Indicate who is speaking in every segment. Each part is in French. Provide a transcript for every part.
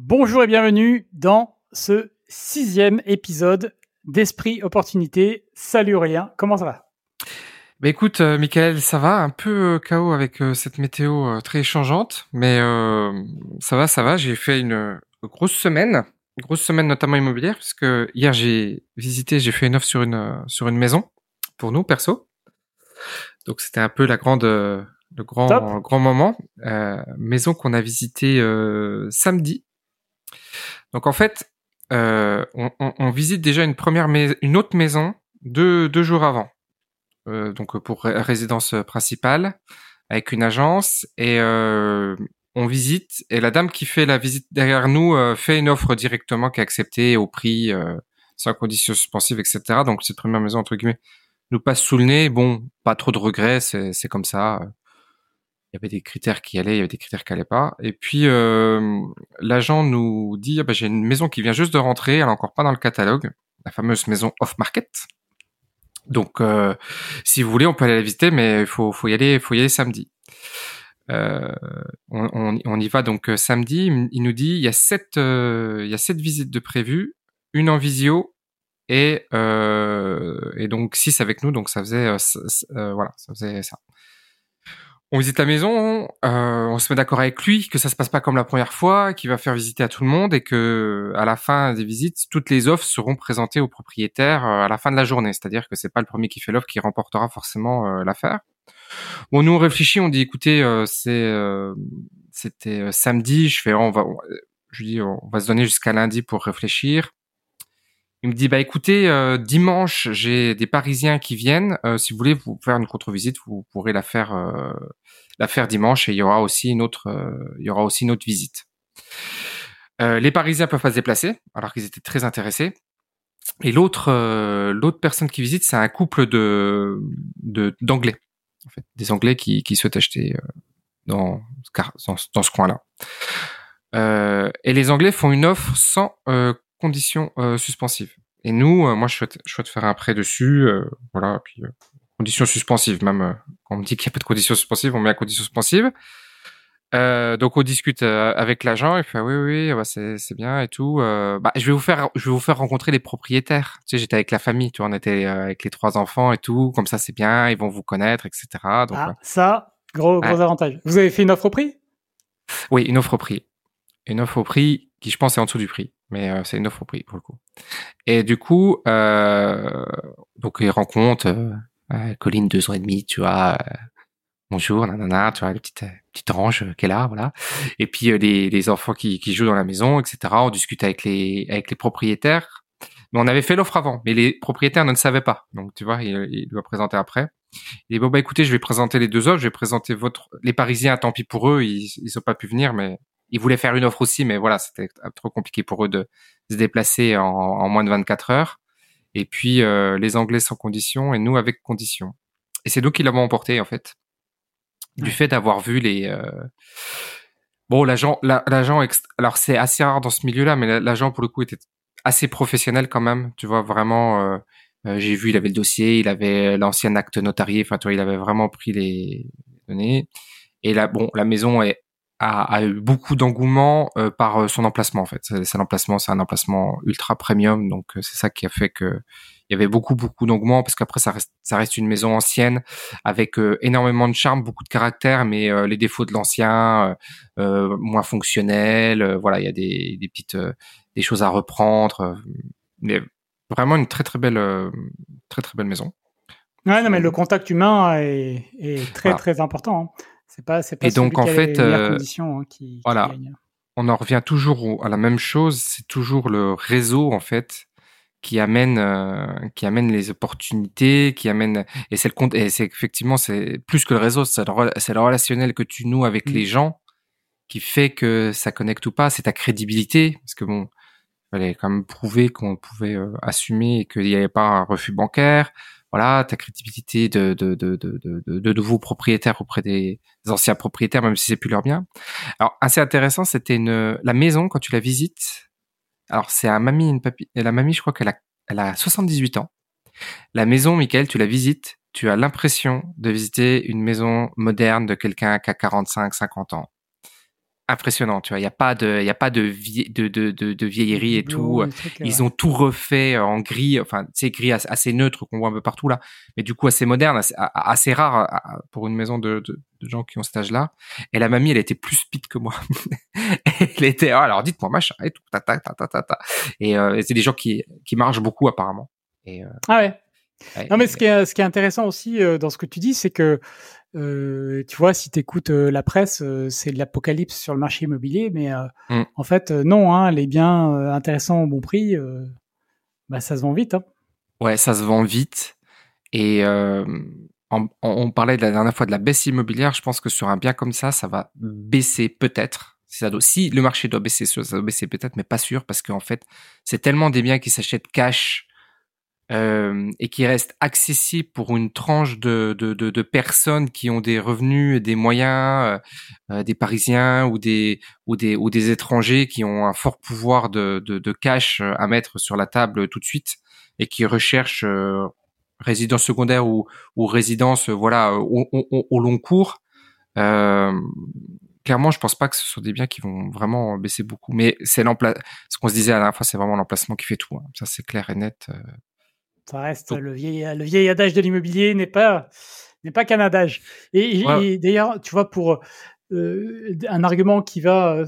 Speaker 1: Bonjour et bienvenue dans ce sixième épisode d'Esprit Opportunité. Salut Aurélien, comment ça va?
Speaker 2: Bah écoute, euh, Michael, ça va, un peu euh, chaos avec euh, cette météo très changeante, mais ça va, ça va. J'ai fait une grosse semaine, une grosse semaine notamment immobilière, parce que hier j'ai visité, j'ai fait une offre sur une sur une maison pour nous perso. Donc c'était un peu la grande, le grand
Speaker 1: Top.
Speaker 2: grand moment. Maison qu'on a visitée samedi. Donc en fait, euh, on, visite déjà une première une autre maison deux jours avant. Euh, donc euh, pour ré- résidence principale avec une agence et on visite et la dame qui fait la visite derrière nous fait une offre directement qui est acceptée au prix sans conditions suspensives etc donc cette première maison entre guillemets nous passe sous le nez. Bon pas trop de regrets c'est comme ça il y avait des critères qui allaient il y avait des critères qui allaient pas et puis euh, l'agent nous dit ah bah, j'ai une maison qui vient juste de rentrer elle est encore pas dans le catalogue la fameuse maison off market donc, euh, si vous voulez, on peut aller la visiter, mais il faut, faut y aller, faut y aller samedi. Euh, on, on- on y va donc euh, samedi. Il nous dit il y a sept, euh, il y a sept visites de prévues, une en visio et euh, et donc six avec nous. Donc ça faisait, voilà, ça faisait ça. On visite la maison, euh, on se met d'accord avec lui que ça se passe pas comme la première fois, qu'il va faire visiter à tout le monde et que à la fin des visites, toutes les offres seront présentées au propriétaire euh, à la fin de la journée. C'est-à-dire que c'est pas le premier qui fait l'offre qui remportera forcément euh, l'affaire. Bon, nous on réfléchit, on dit écoutez, euh, c'est euh, c'était samedi, je fais on va, on- je dis on va se donner jusqu'à lundi pour réfléchir. Il me dit bah écoutez euh, dimanche j'ai des Parisiens qui viennent. Euh, si vous voulez vous faire une contre-visite, vous pourrez la faire euh, la faire dimanche et il y aura aussi une autre euh, il y aura aussi une autre visite. Euh, les Parisiens peuvent pas se déplacer alors qu'ils étaient très intéressés. Et l'autre euh, l'autre personne qui visite c'est un couple de de d'anglais en fait des anglais qui qui souhaitent acheter dans dans, dans ce coin-là. Euh, et les Anglais font une offre sans conditions euh, suspensives. Et nous, euh, moi, je souhaite, je souhaite faire un prêt dessus, euh, voilà, puis conditions suspensives, même quand on me dit qu'il n'y a pas de conditions suspensives, on met la condition suspensive. Euh, donc on discute euh, avec l'agent, il fait oui oui, bah, c'est bien et tout. Euh, bah, je vais vous faire je vais vous faire rencontrer les propriétaires. Tu sais, j'étais avec la famille, tu vois, on était avec les trois enfants et tout, comme ça c'est bien, ils vont vous connaître, etc. Donc
Speaker 1: Ah,
Speaker 2: ouais.
Speaker 1: ça, gros, gros
Speaker 2: Ouais.
Speaker 1: avantage. Vous avez fait une offre au prix?
Speaker 2: Oui, une offre au prix. Une offre au prix qui, je pense, est en dessous du prix. Mais euh, c'est une offre au prix, pour le coup. Et du coup, euh, donc il rencontre euh, euh, Colline, deux ans et demi, tu vois. euh, bonjour, nanana, tu vois, le petit, euh, petit ange est là, voilà. Et puis les, les enfants qui, qui jouent dans la maison, etc. On discute avec les, avec les propriétaires. Mais on avait fait l'offre avant, mais les propriétaires ne le savaient pas. Donc, tu vois, il, il doit présenter après. Il dit, bon, bah, écoutez, je vais présenter les deux offres, je vais présenter votre, les Parisiens, tant pis pour eux, ils, ils ont pas pu venir, mais ils voulaient faire une offre aussi, mais voilà, c'était trop compliqué pour eux de se déplacer en, en moins de 24 heures. Et puis, euh, les Anglais sans condition et nous avec condition. Et c'est nous qui l'avons emporté, en fait. Du fait d'avoir vu les, euh, bon, l'agent, la- l'agent, ext- alors c'est assez rare dans ce milieu-là, mais la- l'agent, pour le coup, était assez professionnel quand même. Tu vois, vraiment, euh, euh, j'ai vu, il avait le dossier, il avait l'ancien acte notarié, enfin, tu vois, il avait vraiment pris les données. Et là, bon, la maison est, a, a eu beaucoup d'engouement euh, par euh, son emplacement, en fait. C'est c'est l'emplacement, c'est un emplacement ultra premium, donc euh, c'est ça qui a fait que il y avait beaucoup, beaucoup d'engouement, parce qu'après, ça reste, ça reste une maison ancienne, avec euh, énormément de charme, beaucoup de caractère, mais euh, les défauts de l'ancien, euh, moins fonctionnel, euh, voilà, il y a des, des petites, euh, des choses à reprendre, mais vraiment une très, très belle, euh, très, très belle maison.
Speaker 1: Ouais, non, mais le contact humain est, est très,
Speaker 2: Voilà.
Speaker 1: très important. hein. C'est pas, c'est pas
Speaker 2: Et donc, en fait, euh,
Speaker 1: hein, qui,
Speaker 2: voilà. on en revient toujours à la même chose, c'est toujours le réseau en fait qui amène euh, qui amène les opportunités, qui amène et c'est le compte et c'est effectivement c'est plus que le réseau, c'est le, rela- c'est le relationnel que tu noues avec
Speaker 1: Mm.
Speaker 2: les gens qui fait que ça connecte ou pas, c'est ta crédibilité parce que bon, fallait quand même prouver qu'on pouvait euh, assumer et qu'il n'y avait pas un refus bancaire. Voilà, ta crédibilité de de de de de, nouveaux propriétaires auprès des, anciens propriétaires, même si c'est plus leur bien. Alors, assez intéressant, c'était une la maison quand tu la visites. Alors, c'est un mamie une la mamie, je crois qu'elle a elle a 78 ans. La maison, Michael, tu la visites, tu as l'impression de visiter une maison moderne de quelqu'un qui a 45, 50 ans. Impressionnant. Tu vois, il y a pas de, il y a pas de, vie, de, de, de, de, vieillerie et tout.
Speaker 1: Trucs,
Speaker 2: Ils ont tout refait en gris, enfin, c'est gris assez, neutre qu'on voit un peu partout là, mais du coup assez moderne, assez, assez rare à- pour une maison de, de, de gens qui ont cet âge-là. Et la mamie, elle était plus speed que moi. elle était, ah, alors dites-moi machin et tout, ta ta ta ta ta. ta. Et euh, c'est des gens qui qui marchent beaucoup apparemment. Et, euh,
Speaker 1: Ah ouais.
Speaker 2: ouais,
Speaker 1: Non, mais ce qui est, ce qui est intéressant aussi euh, dans ce que tu dis, c'est que euh, tu vois, si tu écoutes la presse, euh, c'est de l'apocalypse sur le marché immobilier, mais euh,
Speaker 2: Mm.
Speaker 1: en fait, euh, non, hein, les biens euh, intéressants au bon prix, euh, bah, ça se vend vite. Hein.
Speaker 2: Ouais, ça se vend vite. Et euh, on, on parlait de la dernière fois de la baisse immobilière. Je pense que sur un bien comme ça, ça va baisser peut-être. Si, ça doit- si le marché doit baisser, ça doit baisser peut-être, mais pas sûr, parce qu'en fait, c'est tellement des biens qui s'achètent cash euh, et qui restent accessibles pour une tranche de, de, de, de personnes qui ont des revenus des moyens, euh, euh, des Parisiens ou des ou des ou des étrangers qui ont un fort pouvoir de, de, de cash à mettre sur la table tout de suite et qui recherchent euh, résidence secondaire ou, ou résidence euh, voilà au, au, au long cours. Euh, clairement, je pense pas que ce sont des biens qui vont vraiment baisser beaucoup. Mais c'est l'empla- ce qu'on se disait à la dernière fois, c'est vraiment l'emplacement qui fait tout. hein. Ça, c'est clair et net.
Speaker 1: Ça reste
Speaker 2: Donc-
Speaker 1: le vieil, le vieil adage de l'immobilier n'est pas n'est pas qu'un adage. Et, et-
Speaker 2: Ouais.
Speaker 1: et d'ailleurs, tu vois, pour euh, un argument qui va,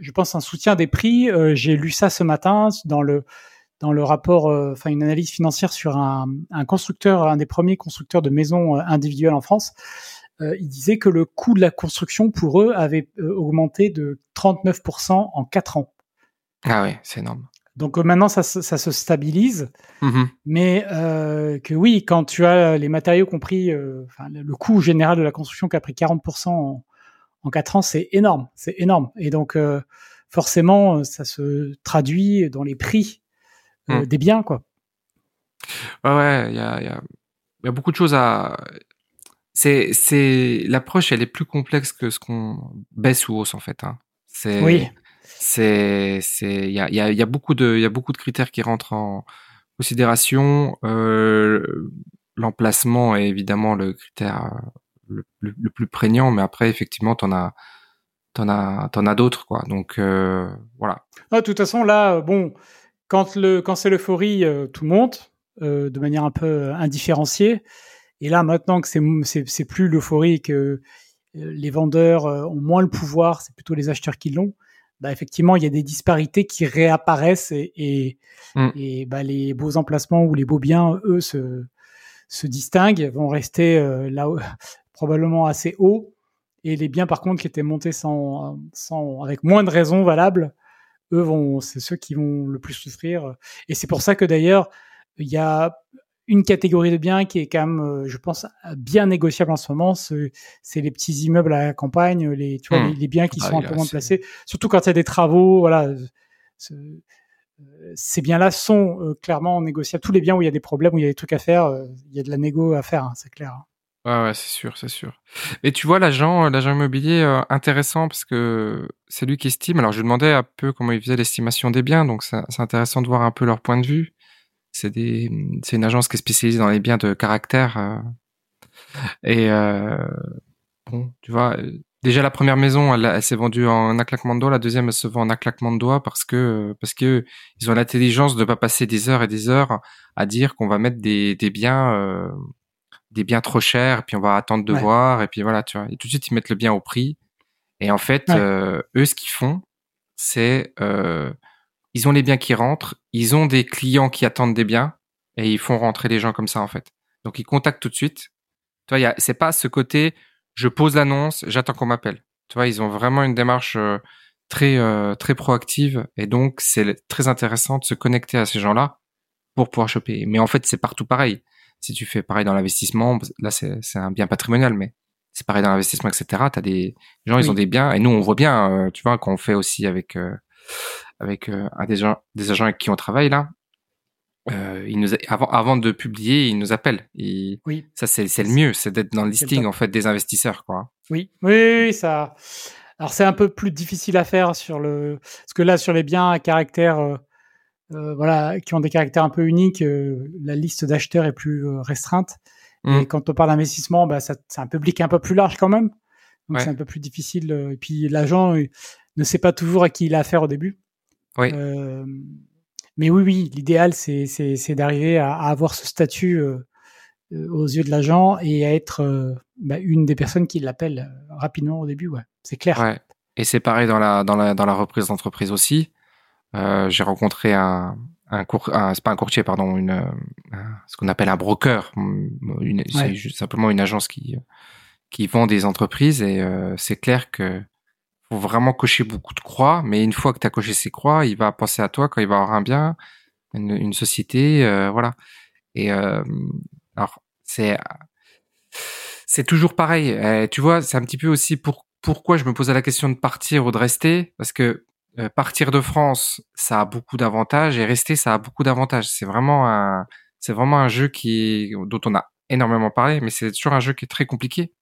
Speaker 1: je pense, un soutien des prix, euh, j'ai lu ça ce matin dans le dans le rapport, euh, enfin une analyse financière sur un, un constructeur, un des premiers constructeurs de maisons individuelles en France. Il disait que le coût de la construction pour eux avait augmenté de 39% en 4 ans.
Speaker 2: Ah ouais, c'est énorme.
Speaker 1: Donc euh, maintenant, ça, se- ça se stabilise.
Speaker 2: Mhm.
Speaker 1: Mais euh, que oui, quand tu as les matériaux compris, euh, le coût général de la construction qui a pris 40% en, en 4 ans, c'est énorme, c'est énorme. Et donc forcément, ça se traduit dans les prix
Speaker 2: Mm.
Speaker 1: des biens, quoi.
Speaker 2: Ouais, ouais, il y a, il y, a, il y a beaucoup de choses à. C'est, c'est l'approche, elle est plus complexe que ce qu'on baisse ou hausse en fait. Hein. C'est,
Speaker 1: Oui.
Speaker 2: C'est, c'est, il y a, y y a beaucoup de, il y a beaucoup de critères qui rentrent en considération. Euh, l'emplacement est évidemment le critère euh, le, plus prégnant, mais après effectivement, t'en as, t'en as, t'en as d'autres quoi. Donc euh, voilà.
Speaker 1: Ah, de toute façon, là, bon, quand le quand c'est l'euphorie, tout monte de manière un peu indifférenciée. Et là, maintenant que c'est c'est plus l'euphorie que les vendeurs ont moins le pouvoir, c'est plutôt les acheteurs qui l'ont. Bah, effectivement, il y a des disparités qui réapparaissent et, et,
Speaker 2: Mm.
Speaker 1: et bah, les beaux emplacements ou les beaux biens, eux, se, se distinguent, vont rester euh, là probablement assez haut. Et les biens, par contre, qui étaient montés sans, sans, avec moins de raisons valables, eux vont, c'est ceux qui vont le plus souffrir. Et c'est pour ça que d'ailleurs, il y a une catégorie de biens qui est quand même, euh, je pense, bien négociable en ce moment. C'est les petits immeubles à la campagne, les, tu vois,
Speaker 2: Mmh.
Speaker 1: les, les biens qui
Speaker 2: Ah,
Speaker 1: sont un peu moins placés. Surtout quand il y a des travaux, voilà. euh, Ces biens-là sont euh, clairement négociables. Tous les biens où il y a des problèmes, où il y a des trucs à faire, euh, il y a de la négo à faire, hein, c'est clair.
Speaker 2: Ouais, ouais, c'est sûr, c'est sûr. Et tu vois, l'agent, l'agent immobilier, euh, intéressant parce que c'est lui qui estime. Alors, je lui demandais un peu comment il faisait l'estimation des biens, donc c'est intéressant de voir un peu leur point de vue. C'est des, c'est une agence qui est spécialisée dans les biens de caractère. euh, et euh, bon, tu vois, euh, déjà la première maison, elle, elle s'est vendue en un claquement de doigts. La deuxième, elle se vend en un claquement de doigts parce que parce que ils ont l'intelligence de pas passer des heures et des heures à dire qu'on va mettre des des biens. euh, des biens trop chers, puis on va attendre de
Speaker 1: Ouais.
Speaker 2: voir, et puis voilà, tu vois. Et tout de suite, ils mettent le bien au prix. Et en fait,
Speaker 1: Ouais.
Speaker 2: euh, eux, ce qu'ils font, c'est euh, ils ont les biens qui rentrent, ils ont des clients qui attendent des biens, et ils font rentrer les gens comme ça, en fait. Donc, ils contactent tout de suite. Tu vois, c'est pas ce côté, je pose l'annonce, j'attends qu'on m'appelle. Tu vois, ils ont vraiment une démarche euh, très euh, très proactive, et donc c'est très intéressant de se connecter à ces gens-là pour pouvoir choper. Mais en fait, c'est partout pareil si tu fais pareil dans l'investissement, là c'est c'est un bien patrimonial, mais c'est pareil dans l'investissement, etc. T'as des gens, ils ont des biens, et nous on voit bien, euh, tu vois, quand on fait aussi avec euh, avec euh, un des gens, des agents avec qui on travaille là, euh, nous avant avant de publier, ils nous appellent. Ils-
Speaker 1: Oui.
Speaker 2: ça c'est le mieux, c'est d'être dans le listing en fait des investisseurs, quoi.
Speaker 1: Oui, oui, ça. Alors c'est un peu plus difficile à faire sur le, parce que là sur les biens à caractère, euh, euh, voilà, qui ont des caractères un peu uniques, la liste d'acheteurs est plus restreinte.
Speaker 2: Mm.
Speaker 1: Et quand on parle d'investissement, bah, c'est un public un peu plus large quand même. Donc
Speaker 2: Ouais.
Speaker 1: c'est un peu plus difficile. Et puis l'agent, ne sait pas toujours à qui il a affaire au début.
Speaker 2: Oui.
Speaker 1: Euh, mais oui, oui, l'idéal, c'est, d'arriver à, à, avoir ce statut euh, euh, aux yeux de l'agent et à être euh, bah, une des personnes qui l'appelle rapidement au début. Ouais, c'est clair.
Speaker 2: Ouais. Et c'est pareil dans la dans la dans la reprise d'entreprise aussi. j'ai rencontré un un cour, c'est pas un courtier, pardon, une ce qu'on appelle un broker, une, c'est simplement une agence qui qui vend des entreprises et c'est clair que vraiment cocher beaucoup de croix, mais une fois que tu as coché ces croix, il va penser à toi quand il va avoir un bien, une, une société, euh, voilà. Et euh, alors c'est c'est toujours pareil. Euh, tu vois, c'est un petit peu aussi pour pourquoi je me posais la question de partir ou de rester, parce que euh, partir de France, ça a beaucoup d'avantages et rester, ça a beaucoup d'avantages. C'est vraiment un c'est vraiment un jeu qui dont on a énormément parlé, mais c'est toujours un jeu qui est très compliqué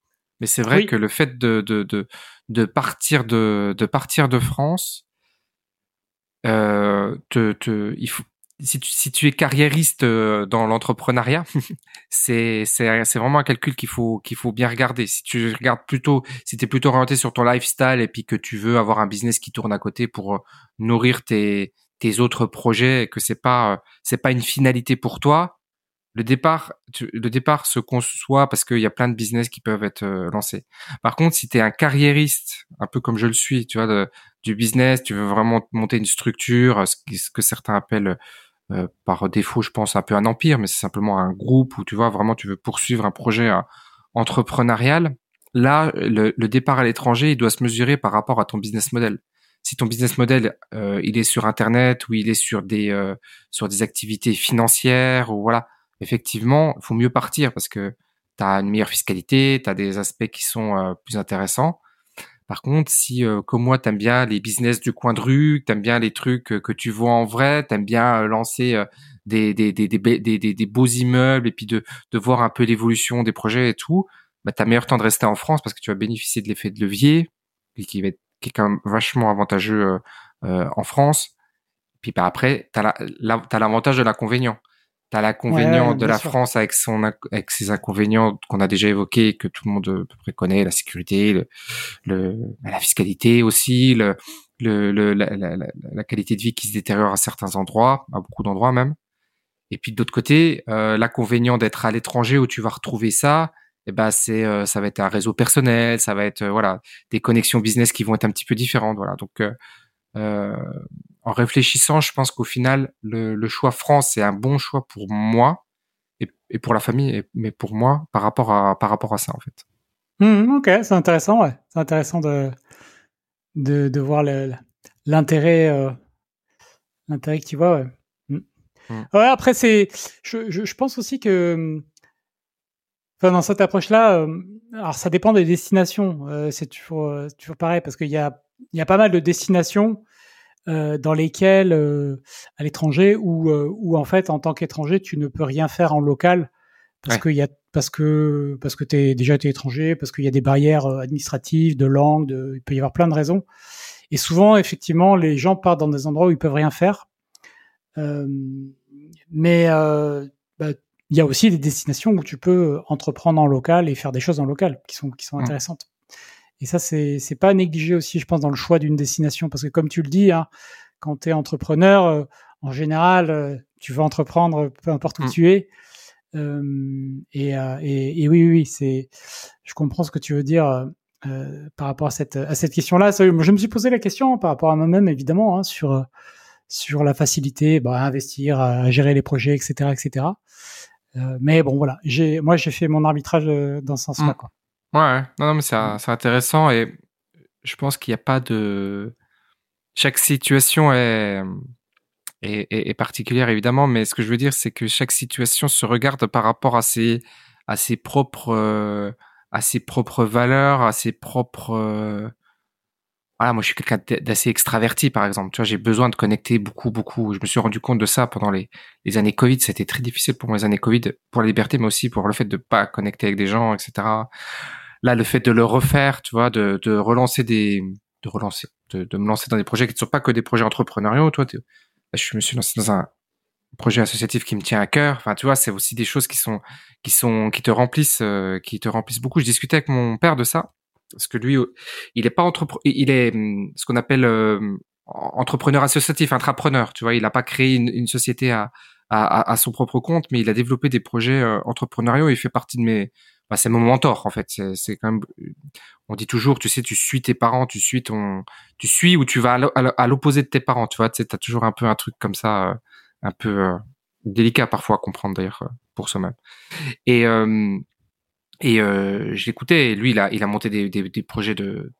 Speaker 2: mais c'est vrai que le fait de, de, de, de, partir de, de partir de France, euh, te, te, il faut, si tu, si tu es carriériste euh, dans l'entrepreneuriat, c'est, c'est, c'est vraiment un calcul qu'il faut, qu'il faut bien regarder. Si tu regardes plutôt, si tu es plutôt orienté sur ton lifestyle et puis que tu veux avoir un business qui tourne à côté pour euh, nourrir tes, tes autres projets et que c'est pas, euh, c'est pas une finalité pour toi, le départ, le départ se conçoit parce qu'il y a plein de business qui peuvent être euh, lancés. Par contre, si tu es un carriériste, un peu comme je le suis, tu vois, du business, tu veux vraiment monter une structure, ce, que certains appellent euh, par défaut, je pense, un peu un empire, mais c'est simplement un groupe où tu vois vraiment tu veux poursuivre un projet euh, entrepreneurial. Là, le, le départ à l'étranger, il doit se mesurer par rapport à ton business model. Si ton business model, il est sur Internet ou il est sur des sur des activités financières ou voilà, effectivement, il faut mieux partir parce que tu as une meilleure fiscalité, tu as des aspects qui sont euh, plus intéressants. Par contre, si euh, comme moi, t'aimes bien les business du coin de rue, t'aimes bien les trucs euh, que tu vois en vrai, t'aimes bien lancer des, des, des, des, des, beaux immeubles et puis de, de voir un peu l'évolution des projets et tout, bah, t'as meilleur temps de rester en France parce que tu vas bénéficier de l'effet de levier qui va être qui est quand même vachement avantageux en France. Puis bah, après, t'as l'avantage la, de l'inconvénient. T'as l'inconvénient de la France avec son avec ses inconvénients qu'on a déjà évoqués que tout le monde à peu près connaît la sécurité, le, le la fiscalité aussi, le, le, le la, la, la, qualité de vie qui se détériore à certains endroits, à beaucoup d'endroits même. Et puis de l'autre côté, euh, l'inconvénient d'être à l'étranger où tu vas retrouver ça, eh ben c'est euh, ça va être un réseau personnel, ça va être euh, voilà des connexions business qui vont être un petit peu différentes, voilà. Donc euh, euh, en réfléchissant, je pense qu'au final, le, choix France est un bon choix pour moi et, pour la famille, mais pour moi par rapport à par rapport à ça en fait.
Speaker 1: Mmh, ok, c'est intéressant, ouais. C'est intéressant de, de, de voir l'intérêt euh, l'intérêt que tu vois, ouais. Mmh. Mmh. ouais après, c'est, je, je, pense aussi que, enfin, dans cette approche-là, euh, alors ça dépend des destinations. Euh, c'est toujours, toujours pareil parce qu'il y a, il y a pas mal de destinations euh, dans lesquels euh, à l'étranger où, euh, où en fait en tant qu'étranger tu ne peux rien faire en local parce que y a parce que parce que t'es déjà été étranger parce qu'il y a des barrières administratives de langue de, il peut y avoir plein de raisons. Et souvent effectivement les gens partent dans des endroits où ils peuvent rien faire. Mais bah, il y a aussi des destinations où tu peux entreprendre en local et faire des choses en local qui sont qui sont mmh. intéressantes et ça, c'est c'est pas négligé aussi, je pense, dans le choix d'une destination, parce que comme tu le dis, hein, quand tu es entrepreneur, euh, en général, euh, tu veux entreprendre peu importe où mmh. tu es. Euh, et, et, et, oui, oui, c'est, je comprends ce que tu veux dire par rapport à cette à cette question-là. Je me suis posé la question par rapport à moi-même, évidemment, hein, sur sur la facilité bah, à investir, à gérer les projets, etc., etc. mais bon, voilà, j'ai moi j'ai fait mon arbitrage dans ce sens-là, mmh. quoi.
Speaker 2: Ouais, non, non mais c'est mmh. intéressant et je pense qu'il n'y a pas de. Chaque situation est, est, est, particulière évidemment, mais ce que je veux dire, c'est que chaque situation se regarde par rapport à ses, à ses propres, euh, à ses propres valeurs, à ses propres. Euh, voilà, moi je suis quelqu'un d'assez extraverti par exemple. Tu vois, j'ai besoin de connecter beaucoup, beaucoup. Je me suis rendu compte de ça pendant les, les années Covid. C'était très difficile pour moi les années Covid, pour la liberté, mais aussi pour le fait de pas connecter avec des gens, etc là le fait de le refaire, tu vois, de, de relancer des, de relancer, de, de, me lancer dans des projets qui ne sont pas que des projets entrepreneuriaux, toi, je me suis lancé dans un projet associatif qui me tient à cœur. Enfin, tu vois, c'est aussi des choses qui sont, qui sont, qui te remplissent, euh, qui te remplissent beaucoup. Je discutais avec mon père de ça. parce que lui, il est pas entrepreneur, il est hum, ce qu'on appelle euh, entrepreneur associatif, intrapreneur. Tu vois, il n'a pas créé une, société à, à, à, son propre compte, mais il a développé des projets euh, entrepreneuriaux. Il fait partie de mes, bah, c'est mon mentor en fait. C'est quand même, on dit toujours, tu sais, tu suis tes parents, tu suis ton, tu suis ou tu vas à l'opposé de tes parents. Tu vois, tu sais, t'as toujours un peu un truc comme ça, euh, un peu délicat parfois à comprendre d'ailleurs pour soi-même. Et et euh, je l'écoutais. Lui, il a, il a monté des projets de,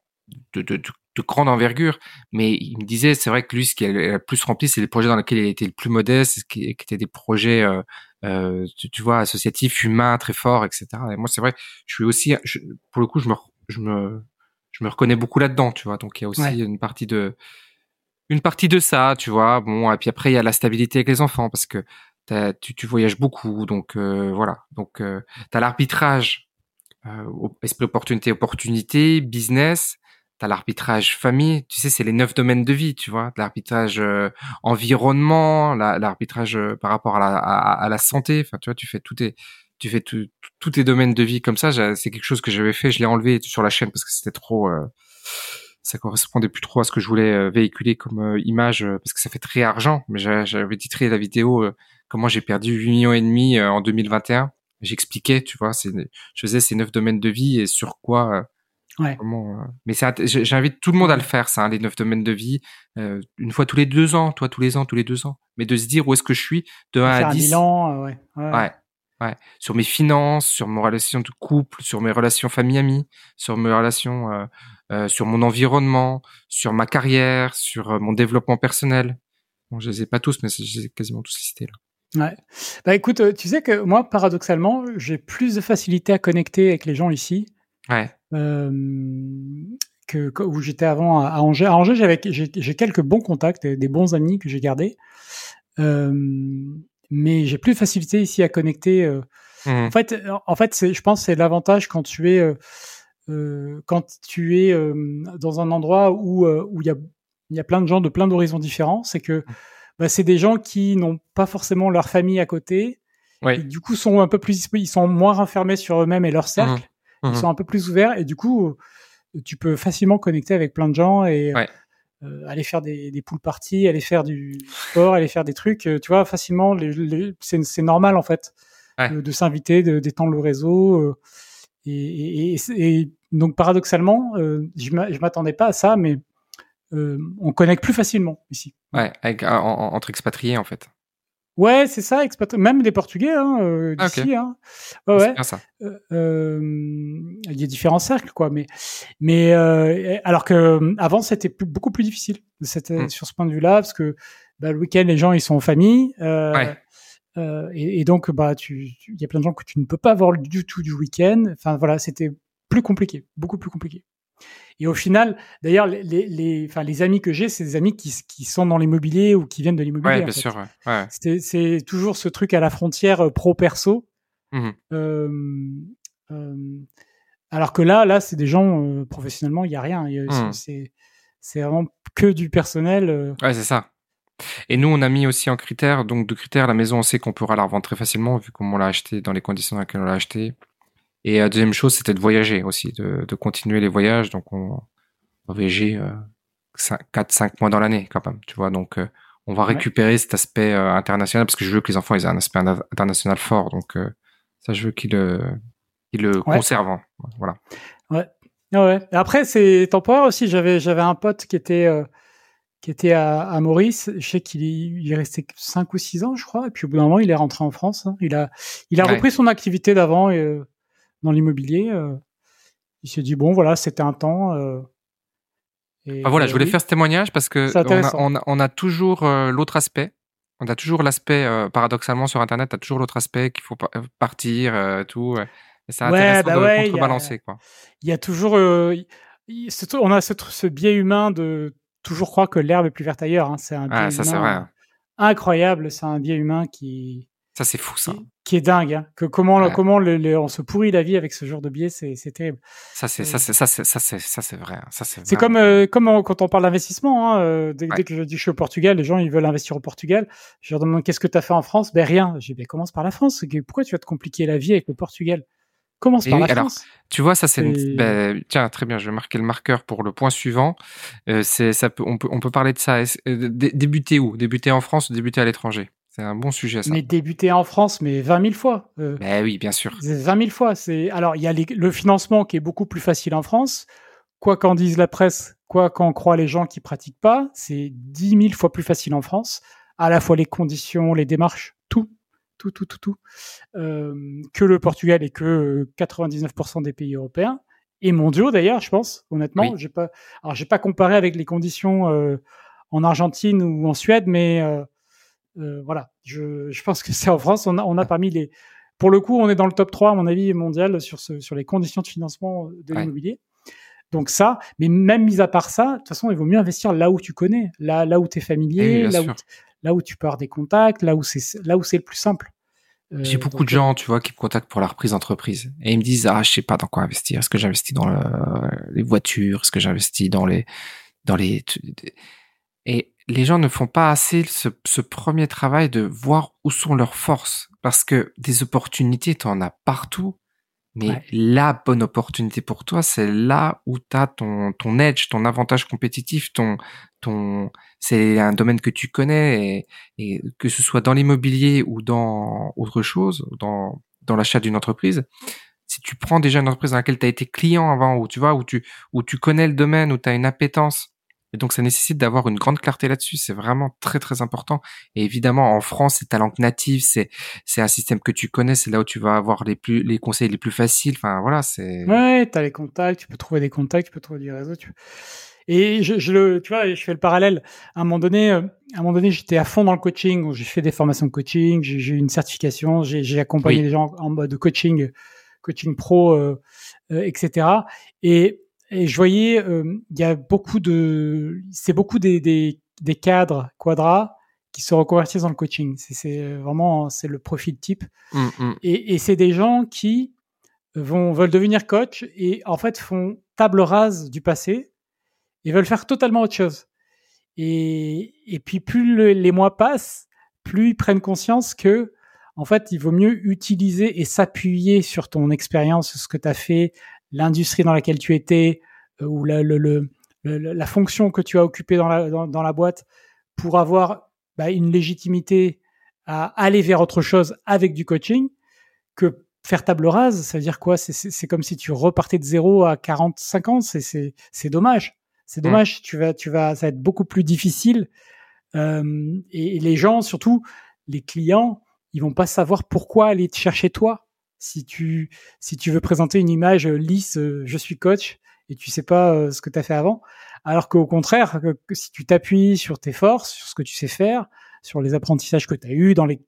Speaker 2: de, de, de, grande envergure, mais il me disait, c'est vrai que lui, ce qui a le plus rempli, c'est les projets dans lesquels il était le plus modeste, ce qui, qui étaient des projets, euh, euh, tu, tu, vois, associatifs, humains, très forts, etc. Et moi, c'est vrai, je suis aussi, je, pour le coup, je me, je me, je me reconnais beaucoup là-dedans, tu vois. Donc, il y a aussi une partie de, une partie de ça, tu vois. Bon, et puis après, il y a la stabilité avec les enfants, parce que tu, tu voyages beaucoup, donc euh, voilà. Donc, euh, tu as l'arbitrage euh, esprit opportunité, opportunité, business, t'as l'arbitrage famille, tu sais, c'est les neuf domaines de vie, tu vois, l'arbitrage euh, environnement, l'arbitrage euh, par rapport à la, santé, enfin, tu vois, tu fais tes, tu fais tous tes domaines de vie comme ça. C'est quelque chose que j'avais fait, je l'ai enlevé sur la chaîne parce que c'était trop, euh, ça correspondait plus trop à ce que je voulais véhiculer comme image parce que ça fait très argent. Mais j'avais titré la vidéo comment j'ai perdu 8 millions et demi en 2021 j'expliquais, tu vois, je faisais ces neuf domaines de vie et sur quoi. Euh, ouais. Comment, euh, mais j'invite tout le monde à le faire, ça, hein, les neuf domaines de vie, euh, une fois tous les deux ans, toi tous les ans, tous les deux ans, mais de se dire où est-ce que je suis de 1 à 10.
Speaker 1: Bilan, ouais.
Speaker 2: ouais. ouais. Ouais, sur mes finances, sur mes relations de couple, sur mes relations famille-amis, sur mes relations, euh, euh, sur mon environnement, sur ma carrière, sur mon développement personnel. Bon, je les ai pas tous, mais j'ai quasiment tous cités là.
Speaker 1: Ouais. Bah écoute, euh, tu sais que moi, paradoxalement, j'ai plus de facilité à connecter avec les gens ici.
Speaker 2: Ouais.
Speaker 1: Euh, que, où j'étais avant à, Angers. À Angers, j'avais j'ai quelques bons contacts, des, bons amis que j'ai gardés. Euh, mais j'ai plus de facilité ici à connecter. Euh. Mmh. En fait, en fait, je pense c'est l'avantage quand tu es euh, quand tu es dans un endroit où où il y a il y a plein de gens de plein d'horizons différents, c'est que mmh bah, c'est des gens qui n'ont pas forcément leur famille à côté. Et du coup, sont un peu plus, ils sont moins renfermés sur eux-mêmes et leur cercle. Mmh. Ils mmh. sont un peu plus ouverts et du coup, tu peux facilement connecter avec plein de gens et euh, aller faire des, des pool parties, aller faire du sport, aller faire des trucs. Euh, tu vois, facilement, les, c'est normal en fait de, s'inviter, d'étendre le réseau. Euh, et, et, et, donc paradoxalement, euh, je m'attendais pas à ça, mais euh, on connecte plus facilement ici.
Speaker 2: Ouais, avec, entre expatriés en fait.
Speaker 1: Ouais, c'est ça, même les Portugais hein, euh, ah. Hein. Ouais, ouais. Euh, euh, il y a différents cercles, quoi. Mais, mais alors que avant, c'était beaucoup plus difficile. C'était hmm. sur ce point de vue-là, parce que bah, le week-end, les gens ils sont en famille. Ouais. Et, et, donc, bah, tu, il y a plein de gens que tu ne peux pas voir du tout du week-end. Enfin, voilà, c'était plus compliqué, beaucoup plus compliqué. Et au final, d'ailleurs, les, les, enfin, les amis que j'ai, c'est des amis qui, qui sont dans l'immobilier ou qui viennent de l'immobilier.
Speaker 2: Ouais, bien sûr. Ouais.
Speaker 1: C'est toujours ce truc à la frontière euh, pro-perso.
Speaker 2: Mmh
Speaker 1: euh, euh, alors que là, là, c'est des gens euh, professionnellement, il n'y a rien. Mmh. C'est vraiment que du personnel.
Speaker 2: Ouais, c'est ça. Et nous, on a mis aussi en critère, donc de critères, la maison, on sait qu'on pourra la revendre très facilement vu comment on l'a acheté, dans les conditions dans lesquelles on l'a acheté. Et la deuxième chose, c'était de voyager aussi, de, de, continuer les voyages. Donc, on, va voyager euh, 4-5 mois dans l'année quand même, tu vois. Donc, euh, on va récupérer cet aspect euh, international parce que je veux que les enfants aient un aspect international fort. Donc, euh, ça, je veux qu'ils le, qu'ils le conservent. Hein. Voilà.
Speaker 1: Ouais. Ouais. Après, c'est temporaire aussi. J'avais, j'avais un pote qui était, qui était à, à, Maurice. Je sais qu'il il est resté 5 ou 6 ans, je crois. Et puis, au bout d'un moment, il est rentré en France. Hein. Il a, il a repris son activité d'avant et dans l'immobilier. Euh, il s'est dit bon voilà, c'était un temps. Euh,
Speaker 2: et, ah, voilà, je voulais faire ce témoignage parce que on a, on, a, toujours euh, l'autre aspect. On a toujours l'aspect, paradoxalement sur Internet, tu as toujours l'autre aspect qu'il faut partir, tout. Et c'est intéressant bah de contrebalancer. quoi.
Speaker 1: Il y a toujours, on a ce, ce, biais humain de toujours croire que l'herbe est plus verte ailleurs. Hein. C'est un biais ça, humain incroyable. C'est un biais humain qui,
Speaker 2: ça, c'est fou, ça.
Speaker 1: Qui, est dingue. Hein. Que comment, comment on se pourrit la vie avec ce genre de biais, c'est, terrible.
Speaker 2: Ça, c'est, ça, c'est, ça, c'est, ça, c'est, ça, c'est vrai. Hein. Ça,
Speaker 1: c'est, c'est comme, euh, comme quand on parle d'investissement. Hein, euh, dès, que je dis je suis au Portugal, les gens, ils veulent investir au Portugal. Je leur demande qu'est-ce que tu as fait en France? Ben, rien. J'ai ben, commence par la France. Pourquoi tu vas te compliquer la vie avec le Portugal? Commence par la
Speaker 2: France. tu vois, ça c'est ben, tiens très bien. Je vais marquer le marqueur pour le point suivant. Euh, c'est ça peut on peut on peut parler de ça. Euh, débuter où? Débuter en France ou débuter à l'étranger? C'est un bon sujet ça.
Speaker 1: Mais débuter en France, mais 20 000 fois.
Speaker 2: Euh, ben oui, bien sûr.
Speaker 1: 20 000 fois. C'est alors il y a le financement qui est beaucoup plus facile en France. Quoi qu'en dise la presse, quoi qu'en croient les gens qui pratiquent pas, c'est 10 000 fois plus facile en France. À la fois les conditions, les démarches, tout tout, tout, tout, tout, euh, que le Portugal et que 99% des pays européens et mondiaux d'ailleurs, je pense. Honnêtement, j'ai pas, alors j'ai pas comparé avec les conditions euh, en Argentine ou en Suède, mais euh, voilà, je, je, pense que c'est en France, on a, on a parmi les, pour le coup, on est dans le top 3 à mon avis mondial sur ce, sur les conditions de financement de l'immobilier. Donc ça, mais même mis à part ça, de toute façon, il vaut mieux investir là où tu connais, là, là où tu es familier, là, où là où tu peux avoir des contacts, là où c'est là où c'est le plus simple.
Speaker 2: Euh, J'ai beaucoup de gens, tu vois, qui me contactent pour la reprise d'entreprise et ils me disent ah je sais pas dans quoi investir. Est-ce que j'investis dans les voitures? Est-ce que j'investis dans les dans les et les gens ne font pas assez ce, ce premier travail de voir où sont leurs forces parce que des opportunités tu en as partout mais la bonne opportunité pour toi, c'est là où tu as ton, ton edge, ton avantage compétitif, ton, ton, c'est un domaine que tu connais et, et que ce soit dans l'immobilier ou dans autre chose, dans, dans l'achat d'une entreprise. Si tu prends déjà une entreprise dans laquelle tu as été client avant, ou tu vois, où tu, où tu connais le domaine, où tu as une appétence, et donc, ça nécessite d'avoir une grande clarté là-dessus. C'est vraiment très, très important. Et évidemment, en France, c'est ta langue native. C'est, c'est un système que tu connais. C'est là où tu vas avoir les plus, les conseils les plus faciles. Enfin, voilà, c'est.
Speaker 1: Ouais, t'as les contacts. Tu peux trouver des contacts. Tu peux trouver du réseau. Tu... Et je, je, le, tu vois, je fais le parallèle. À un moment donné, euh, à un moment donné, j'étais à fond dans le coaching. J'ai fait des formations de coaching. J'ai eu une certification. J'ai accompagné des gens en mode coaching, coaching pro, euh, euh, etc. Et et je voyais, euh, il y a beaucoup de, c'est beaucoup des, des, des, cadres quadras qui se reconvertissent dans le coaching. C'est vraiment, c'est le profil type. Mmh. Et, et c'est des gens qui vont veulent devenir coach et en fait font table rase du passé et veulent faire totalement autre chose. Et, et puis plus les mois passent, plus ils prennent conscience que en fait, il vaut mieux utiliser et s'appuyer sur ton expérience, ce que tu as fait, l'industrie dans laquelle tu étais euh, ou la, le, la fonction que tu as occupée dans la, dans, la boîte pour avoir bah, une légitimité à aller vers autre chose avec du coaching que faire table rase, ça veut dire quoi? C'est comme si tu repartais de zéro à 40, 50. C'est dommage. C'est mmh. dommage. Tu vas, tu vas, ça va être beaucoup plus difficile. Euh, et, les gens, surtout les clients, ils vont pas savoir pourquoi aller te chercher toi. Si tu, si tu veux présenter une image lisse, euh, je suis coach, et tu sais pas euh, ce que tu as fait avant. Alors qu'au contraire, si tu t'appuies sur tes forces, sur ce que tu sais faire, sur les apprentissages que tu as eus dans les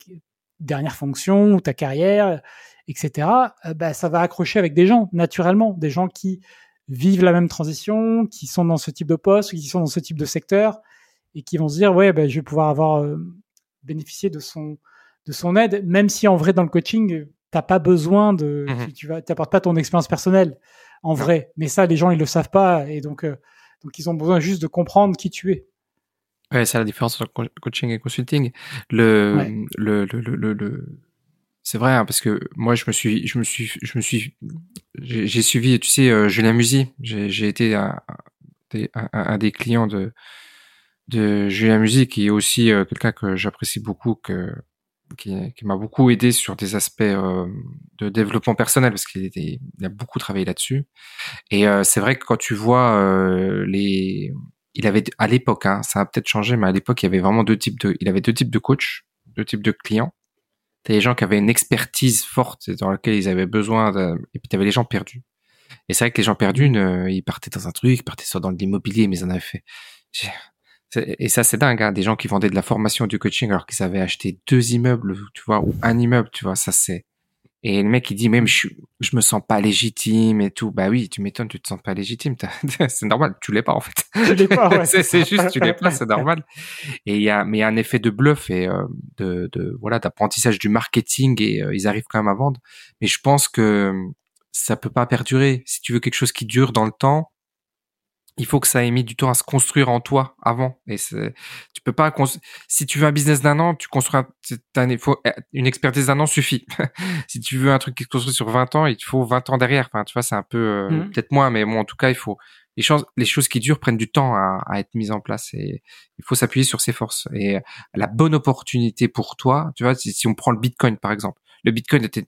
Speaker 1: dernières fonctions ou ta carrière, etc., euh, bah, ça va accrocher avec des gens, naturellement, des gens qui vivent la même transition, qui sont dans ce type de poste, qui sont dans ce type de secteur, et qui vont se dire, ouais, bah, je vais pouvoir avoir euh, bénéficié de son, de son aide, même si en vrai, dans le coaching, t'as pas besoin de, mmh tu, tu vas, t'apportes pas ton expérience personnelle en vrai. Mais ça, les gens, ils le savent pas. Et donc, euh, donc ils ont besoin juste de comprendre qui tu es.
Speaker 2: Ouais, c'est la différence entre coaching et consulting. Le, le, le, le, le, c'est vrai, hein, parce que moi, je me suis, je me suis, je me suis, j'ai suivi, tu sais, euh, Julien Musy. J'ai été un, un, des clients de, de Julien Musy, qui est aussi euh, quelqu'un que j'apprécie beaucoup, que, qui, m'a beaucoup aidé sur des aspects euh, de développement personnel parce qu'il il a beaucoup travaillé là-dessus. Et euh, c'est vrai que quand tu vois euh, les, il avait à l'époque, hein, ça a peut-être changé, mais à l'époque il y avait vraiment deux types de, il avait deux types de coachs, deux types de clients. T'avais les gens qui avaient une expertise forte dans laquelle ils avaient besoin, et puis t'avais les gens perdus. Et c'est vrai que les gens perdus, ils partaient dans un truc, ils partaient soit dans l'immobilier, mais ils en avaient fait et ça, c'est dingue, hein, des gens qui vendaient de la formation du coaching alors qu'ils avaient acheté deux immeubles, tu vois, ou un immeuble, tu vois, ça c'est. Et le mec, il dit même, je, je me sens pas légitime et tout. Bah oui, tu m'étonnes, tu te sens pas légitime. c'est normal, tu l'es pas en fait.
Speaker 1: Tu l'es pas, ouais.
Speaker 2: c'est juste, tu l'es pas, c'est normal. Et il y a, mais il y a un effet de bluff et euh, de, de, voilà, d'apprentissage du marketing et euh, ils arrivent quand même à vendre. Mais je pense que ça peut pas perdurer. Si tu veux quelque chose qui dure dans le temps, il faut que ça ait mis du temps à se construire en toi avant. Et tu peux pas si tu veux un business d'un an, tu construis un, faut, une expertise d'un an suffit. si tu veux un truc qui se construit sur 20 ans, il te faut 20 ans derrière. Enfin, tu vois, c'est un peu euh, mmh. peut-être moins, mais bon, en tout cas, il faut les choses, les choses qui durent prennent du temps à, à être mises en place et il faut s'appuyer sur ses forces. Et la bonne opportunité pour toi, tu vois, si, si on prend le Bitcoin par exemple, le Bitcoin était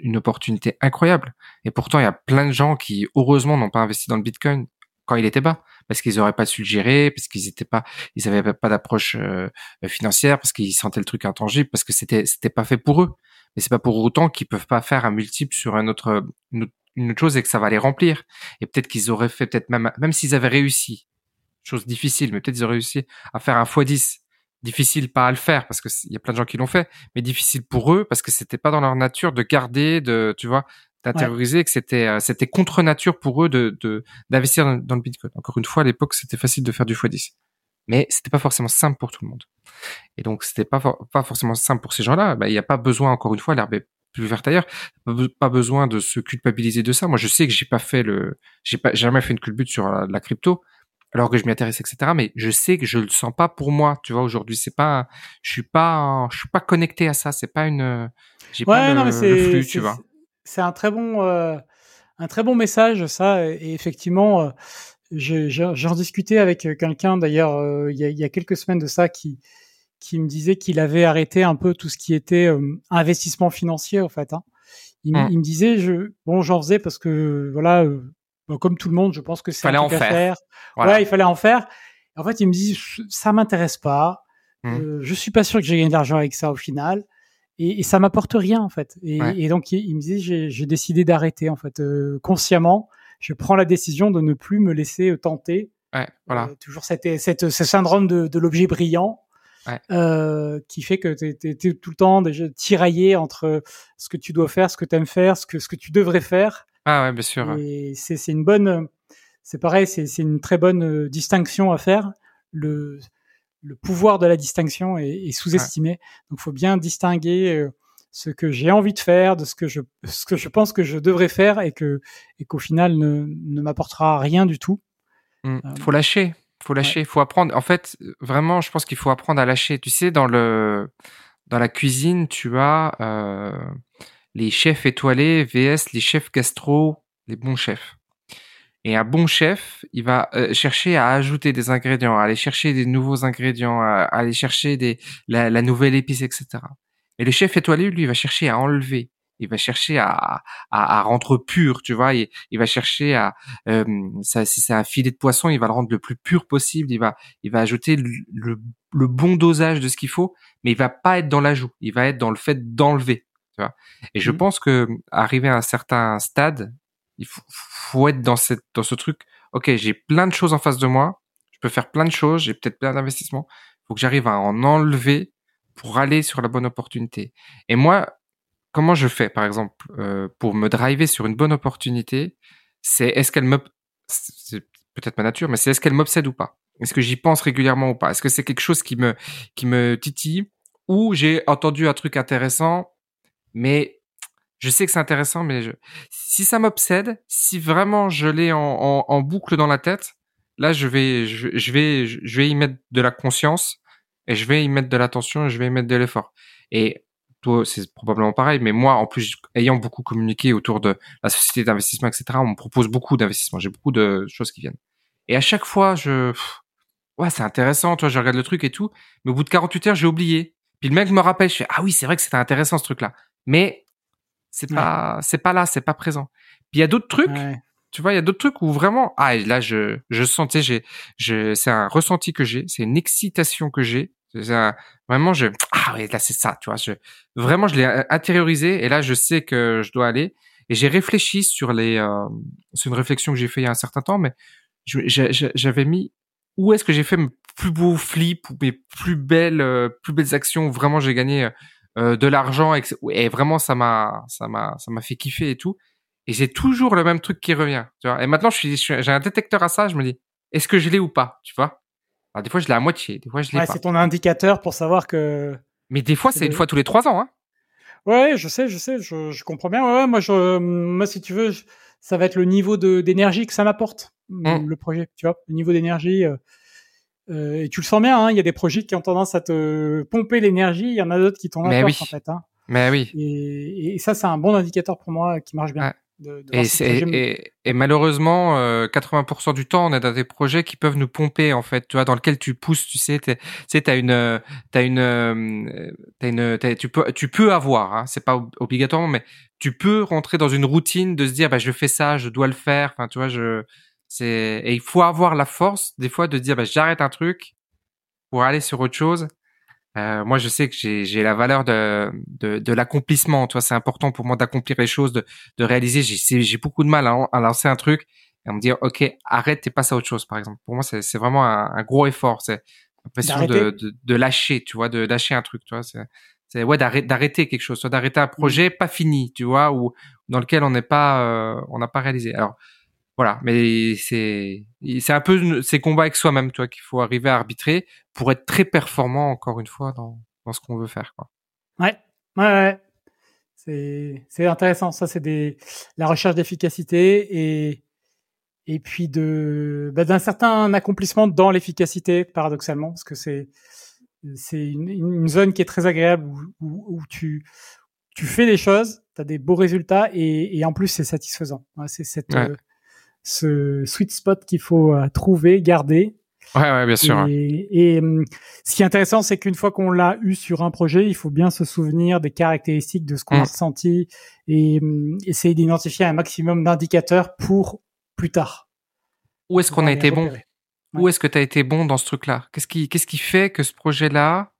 Speaker 2: une opportunité incroyable. Et pourtant, il y a plein de gens qui, heureusement, n'ont pas investi dans le Bitcoin quand il était bas, parce qu'ils auraient pas su le gérer, parce qu'ils étaient pas, ils avaient pas d'approche euh, financière, parce qu'ils sentaient le truc intangible, parce que c'était c'était pas fait pour eux. Mais c'est pas pour autant qu'ils peuvent pas faire un multiple sur un autre une autre, chose et que ça va les remplir. Et peut-être qu'ils auraient fait peut-être même même s'ils avaient réussi, chose difficile, mais peut-être ils auraient réussi à faire un x10 difficile pas à le faire parce que il y a plein de gens qui l'ont fait, mais difficile pour eux parce que c'était pas dans leur nature de garder, de tu vois, d'intérioriser que c'était euh, c'était contre nature pour eux de d'investir dans, le Bitcoin. Encore une fois, à l'époque, c'était facile de faire du x10, mais c'était pas forcément simple pour tout le monde. Et donc c'était pas pas forcément simple pour ces gens-là. Bah, il n'y a pas besoin, encore une fois, l'herbe est plus verte ailleurs. Pas besoin de se culpabiliser de ça. Moi, je sais que j'ai pas fait le, j'ai pas jamais fait une culbute sur la crypto alors que je m'y intéresse, etc. Mais je sais que je le sens pas pour moi. Tu vois, aujourd'hui, c'est pas, je suis pas, je suis pas connecté à ça. C'est pas une,
Speaker 1: j'ai pas le, flux, tu vois. C'est un très bon, euh, un très bon message, ça. Et effectivement, euh, j'en discutais avec quelqu'un d'ailleurs euh, il, y a, quelques semaines de ça qui qui me disait qu'il avait arrêté un peu tout ce qui était investissement financier en fait. Hein. Il, mmh. il, me disait je bon j'en faisais parce que voilà comme tout le monde, je pense que c'est un truc en à faire. Ouais, il fallait en faire. En fait, il me dit, ça m'intéresse pas. Mmh. Euh, je suis pas sûr que j'ai gagné de l'argent avec ça au final. Et, et ça m'apporte rien, en fait. Et, et donc, il, me disait, j'ai décidé d'arrêter, en fait, euh, consciemment. Je prends la décision de ne plus me laisser euh, tenter.
Speaker 2: Ouais, voilà.
Speaker 1: Euh, toujours cette, cette, ce syndrome de, de l'objet brillant. Ouais. Euh, qui fait que tu es, tout le temps déjà tiraillé entre ce que tu dois faire, ce que tu aimes faire, ce que, ce que tu devrais faire.
Speaker 2: Ah ouais, bien sûr.
Speaker 1: Et c'est une bonne, c'est pareil, c'est une très bonne distinction à faire. Le, le pouvoir de la distinction est, sous-estimé. Donc, il faut bien distinguer euh, ce que j'ai envie de faire de ce que je, ce que je pense que je devrais faire et que, et qu'au final ne, ne m'apportera rien du tout.
Speaker 2: Il mmh. euh, faut lâcher. Faut lâcher. Faut apprendre. En fait, vraiment, je pense qu'il faut apprendre à lâcher. Tu sais, dans le, dans la cuisine, tu as, euh, les chefs étoilés vs les chefs gastro, les bons chefs. Et un bon chef, il va euh, chercher à ajouter des ingrédients, à aller chercher des nouveaux ingrédients, à, aller chercher des, la, nouvelle épice, etc. Et le chef étoilé, lui, il va chercher à enlever. Il va chercher à, à, rendre pur, tu vois. Il, il va chercher à, euh, ça, si c'est un filet de poisson, il va le rendre le plus pur possible. Il va, il va ajouter le, le bon dosage de ce qu'il faut, mais il va pas être dans l'ajout. Il va être dans le fait d'enlever et je mmh. pense que arriver à un certain stade, il faut, être dans cette dans ce truc. Ok, j'ai plein de choses en face de moi. Je peux faire plein de choses. J'ai peut-être plein d'investissements. Il faut que j'arrive à en enlever pour aller sur la bonne opportunité. Et moi, comment je fais, par exemple, euh, pour me driver sur une bonne opportunité C'est est-ce qu'elle me c'est peut-être ma nature, mais c'est est-ce qu'elle m'obsède ou pas? Est-ce que j'y pense régulièrement ou pas? Est-ce que c'est quelque chose qui me qui me titille? Ou j'ai entendu un truc intéressant mais je sais que c'est intéressant, mais je... si ça m'obsède, si vraiment je l'ai en, boucle dans la tête, là je vais, je, je, vais, je vais y mettre de la conscience et je vais y mettre de l'attention et je vais y mettre de l'effort. Et toi, c'est probablement pareil, mais moi, en plus, ayant beaucoup communiqué autour de la société d'investissement, etc., on me propose beaucoup d'investissements. J'ai beaucoup de choses qui viennent. Et à chaque fois, je, ouais, c'est intéressant, toi, je regarde le truc et tout, mais au bout de 48 heures, j'ai oublié. Puis le mec me rappelle, je fais, ah oui, c'est vrai que c'était intéressant ce truc-là mais c'est pas c'est pas là, c'est pas présent. Puis il y a d'autres trucs, tu vois, il y a d'autres trucs où vraiment ah là je je sentais j'ai je c'est un ressenti que j'ai, c'est une excitation que j'ai. vraiment je ah oui, là c'est ça, tu vois, je vraiment je l'ai intériorisé et là je sais que je dois aller et j'ai réfléchi sur les euh, c'est une réflexion que j'ai fait il y a un certain temps mais j'avais mis où est-ce que j'ai fait mes plus beaux flips ou mes plus belles euh, plus belles actions où vraiment j'ai gagné euh, de l'argent et, vraiment ça m'a ça m'a ça m'a fait kiffer et tout. Et j'ai toujours le même truc qui revient tu vois. Et maintenant je suis j'ai un détecteur à ça je me dis est-ce que je l'ai ou pas tu vois? Alors, des fois je l'ai à moitié des fois je l'ai ouais,
Speaker 1: pas. c'est ton indicateur pour savoir que
Speaker 2: mais des fois c'est une fois tous les trois ans hein.
Speaker 1: Ouais je sais je sais je, je comprends bien. Ouais, moi je moi si tu veux ça va être le niveau de d'énergie que ça m'apporte mm, le projet. Tu vois, le niveau d'énergie. Euh, euh, et tu le sens bien, hein, il y a des projets qui ont tendance à te pomper l'énergie, il y en a d'autres qui t'ont
Speaker 2: Mais oui.
Speaker 1: en fait. Hein.
Speaker 2: Mais oui.
Speaker 1: Et, et ça, c'est un bon indicateur pour moi qui marche bien.
Speaker 2: Ouais.
Speaker 1: De, de
Speaker 2: Et, malheureusement, euh, 80% du temps, on est dans des projets qui peuvent nous pomper en fait, tu vois, dans lequel tu pousses, tu sais, tu sais, t'as une, euh, t'as une, euh, t'as une, tu peux, tu peux avoir, hein, c'est pas ob- obligatoirement, mais tu peux rentrer dans une routine de se dire, bah, je fais ça, je dois le faire, enfin, tu vois, je, c'est, et il faut avoir la force des fois de dire, bah, j'arrête un truc pour aller sur autre chose. Euh, moi, je sais que j'ai j'ai la valeur de de, de l'accomplissement. Tu vois, c'est important pour moi d'accomplir les choses, de de réaliser. J'ai beaucoup de mal à, à lancer un truc et à me dire, ok, arrête et passe à autre chose. Par exemple, pour moi, c'est c'est vraiment un, un gros effort. C'est l'impression de, de de lâcher. Tu vois, de lâcher un truc. Tu vois, c'est c'est ouais d'arrêter quelque chose, soit d'arrêter un projet pas fini. Tu vois, ou dans lequel on n'est pas euh, on n'a pas réalisé. Alors voilà, mais c'est c'est un peu ces combats avec soi-même, tu vois, qu'il faut arriver à arbitrer pour être très performant encore une fois dans dans ce qu'on veut faire. Quoi.
Speaker 1: Ouais, ouais, ouais. C'est, c'est intéressant. Ça, c'est des, la recherche d'efficacité et, et puis de, bah, d'un certain accomplissement dans l'efficacité, paradoxalement, parce que c'est, c'est une, une zone qui est très agréable où, où, où tu, tu fais des choses, tu as des beaux résultats et, et en plus, c'est satisfaisant. Ouais, c'est cette,
Speaker 2: Ouais.
Speaker 1: euh, ce sweet spot qu'il faut euh, trouver, garder
Speaker 2: Ouais, ouais, bien sûr. ouais.
Speaker 1: et, et, hum, ce qui est intéressant, c'est qu'une fois qu'on l'a eu sur un projet, il faut bien se souvenir des caractéristiques de ce qu'on
Speaker 2: Mm.
Speaker 1: a ressenti et hum, essayer d'identifier un maximum d'indicateurs pour plus tard.
Speaker 2: Où est-ce qu'on a été bon.
Speaker 1: Ouais.
Speaker 2: Où est-ce que tu as été bon dans ce truc-là? Qu'est-ce qui qu'est-ce qui fait que ce projet-là,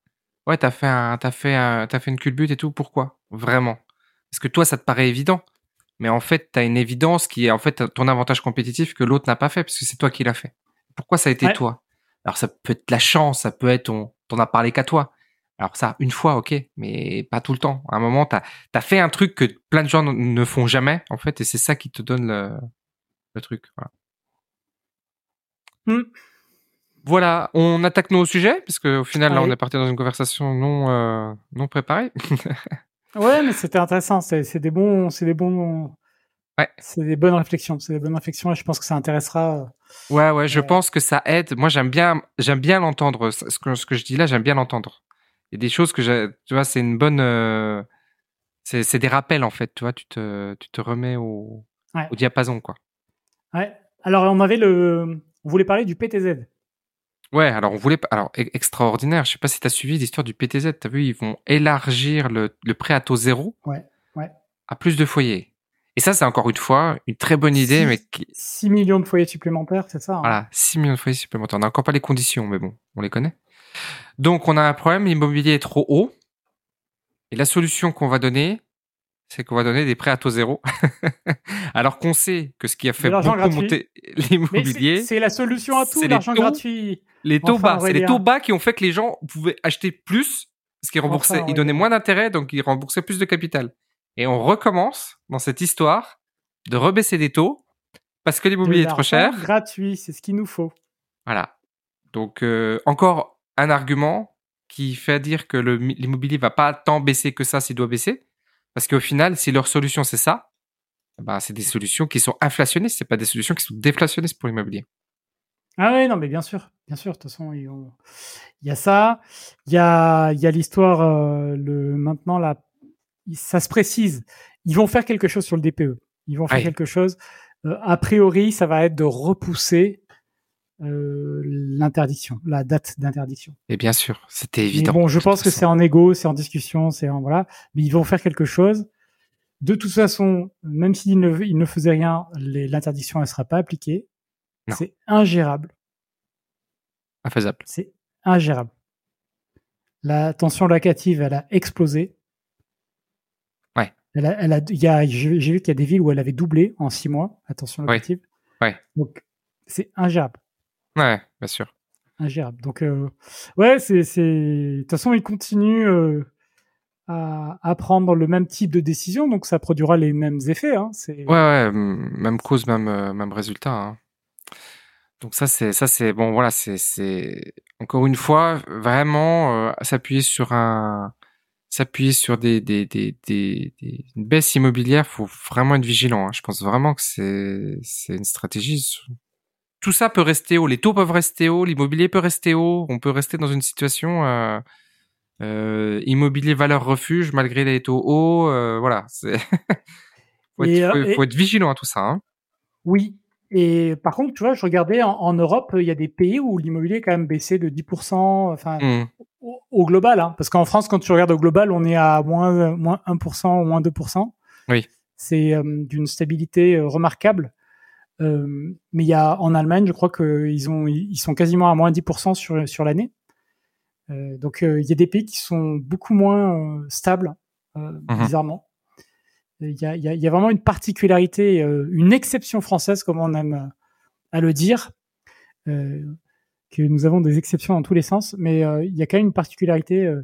Speaker 2: ouais, t'as fait un t'as fait un t'as fait une culbute et tout? Pourquoi? Vraiment? Parce que toi, ça te paraît évident, mais en fait, t'as une évidence qui est en fait ton avantage compétitif que l'autre n'a pas fait, parce que c'est toi qui l'as fait. Pourquoi ça a été
Speaker 1: Ouais.
Speaker 2: toi? Alors ça peut être la chance, ça peut être on t'en as parlé qu'à toi. Alors ça, une fois, ok, mais pas tout le temps. À un moment, t'as as fait un truc que plein de gens ne font jamais, en fait, et c'est ça qui te donne le, le truc. Voilà.
Speaker 1: Hmm.
Speaker 2: Voilà, on attaque nos sujets parce qu'au final, là, on est parti dans une conversation non euh, non préparée.
Speaker 1: Ouais, mais c'était intéressant. C'est des bons, c'est des bons,
Speaker 2: Ouais.
Speaker 1: c'est des bonnes réflexions. C'est des bonnes réflexions et je pense que ça intéressera. euh,
Speaker 2: Ouais, ouais, je
Speaker 1: Ouais.
Speaker 2: pense que ça aide. Moi, j'aime bien, j'aime bien l'entendre. Ce que, ce que je dis là, j'aime bien l'entendre. Il y a des choses que j'ai, tu vois, c'est une bonne, euh, c'est, c'est des rappels en fait. Tu vois, tu te, tu te remets au,
Speaker 1: Ouais.
Speaker 2: au diapason, quoi.
Speaker 1: Ouais. Alors on avait le, on voulait parler du PTZ.
Speaker 2: Ouais, alors on voulait, pas- alors e- extraordinaire. Je sais pas si t'as suivi l'histoire du PTZ. T'as vu, ils vont élargir le, le prêt à taux zéro.
Speaker 1: Ouais, ouais.
Speaker 2: À plus de foyers. Et ça, c'est encore une fois une très bonne idée,
Speaker 1: Six-
Speaker 2: mais qui,
Speaker 1: 6 millions de foyers supplémentaires, c'est ça hein
Speaker 2: Voilà, 6 millions de foyers supplémentaires. On n'a encore pas les conditions, mais bon, on les connaît. Donc, on a un problème, l'immobilier est trop haut. Et la solution qu'on va donner, c'est qu'on va donner des prêts à taux zéro. Alors qu'on sait que ce qui a fait beaucoup
Speaker 1: gratuit.
Speaker 2: monter l'immobilier,
Speaker 1: c'est- la solution à tout, l'argent gratuit.
Speaker 2: les taux
Speaker 1: Enfin,
Speaker 2: bas, c'est les taux bas qui ont fait que les gens pouvaient acheter plus, parce qu'ils remboursaient,
Speaker 1: Enfin,
Speaker 2: ils donnaient moins d'intérêt, donc ils remboursaient plus de capital. Et on recommence dans cette histoire de rebaisser des taux, parce que l'immobilier est trop cher.
Speaker 1: Gratuit, c'est ce qu'il nous faut.
Speaker 2: Voilà. Donc euh, encore un argument qui fait dire que l'immobilier va pas tant baisser que ça s'il doit baisser, parce qu'au final, si leur solution c'est ça, bah c'est des solutions qui sont inflationnistes, c'est pas des solutions qui sont déflationnistes pour l'immobilier.
Speaker 1: Ah oui, non, mais bien sûr, bien sûr. De toute façon, il y a ça, il y a, il y a l'histoire. euh, le maintenant là, ça se précise. Ils vont faire quelque chose sur le DPE. Ils vont faire quelque chose. Euh, a priori, ça va être de repousser euh, l'interdiction, la date d'interdiction.
Speaker 2: Et bien sûr, c'était
Speaker 1: Mais
Speaker 2: évident.
Speaker 1: bon, je pense que c'est en égo, c'est en discussion, c'est en voilà. Mais ils vont faire quelque chose. De toute façon, même s'ils ne, ils ne faisaient rien, l'interdiction ne sera pas appliquée. C'est ingérable.
Speaker 2: infaisable.
Speaker 1: C'est ingérable. La tension locative, elle a explosé.
Speaker 2: Ouais.
Speaker 1: Elle a, elle a, il y a, j'ai vu qu'il y a des villes où elle avait doublé en six mois, la tension
Speaker 2: Ouais.
Speaker 1: locative.
Speaker 2: Ouais.
Speaker 1: Donc, c'est ingérable.
Speaker 2: Ouais, bien sûr.
Speaker 1: ingérable. Donc, euh, ouais, c'est, de toute façon, ils continuent euh, à, à prendre le même type de décision, donc ça produira les mêmes effets. Hein.
Speaker 2: Ouais, même cause, même euh, même résultat. hein. Donc ça c'est ça c'est bon voilà c'est c'est encore une fois vraiment euh, s'appuyer sur un s'appuyer sur des des des des, des une baisse immobilière faut vraiment être vigilant. hein. Je pense vraiment que c'est c'est une stratégie. Tout ça peut rester haut, les taux peuvent rester haut, l'immobilier peut rester haut, on peut rester dans une situation euh, euh, immobilier valeur refuge malgré les taux hauts, euh, voilà. C'est faut, être, faut, être vigilant à tout ça. Hein.
Speaker 1: Oui. Et par contre, tu vois, je regardais en, Europe, il y a des pays où l'immobilier est quand même baissé de 10%, enfin, mmh. au, global. Hein, parce qu'en France, quand tu regardes au global, on est à moins, moins 1% ou moins 2%.
Speaker 2: Oui.
Speaker 1: C'est d'une stabilité remarquable. Euh, mais il y a en Allemagne, je crois qu'ils ont, ils sont quasiment à moins 10% sur sur l'année. Euh, donc euh, il y a des pays qui sont beaucoup moins stables, mhm. bizarrement. Il y a, y, y a, vraiment une particularité, une exception française, comme on aime à le dire, que nous avons des exceptions dans tous les sens, mais il y a quand même une particularité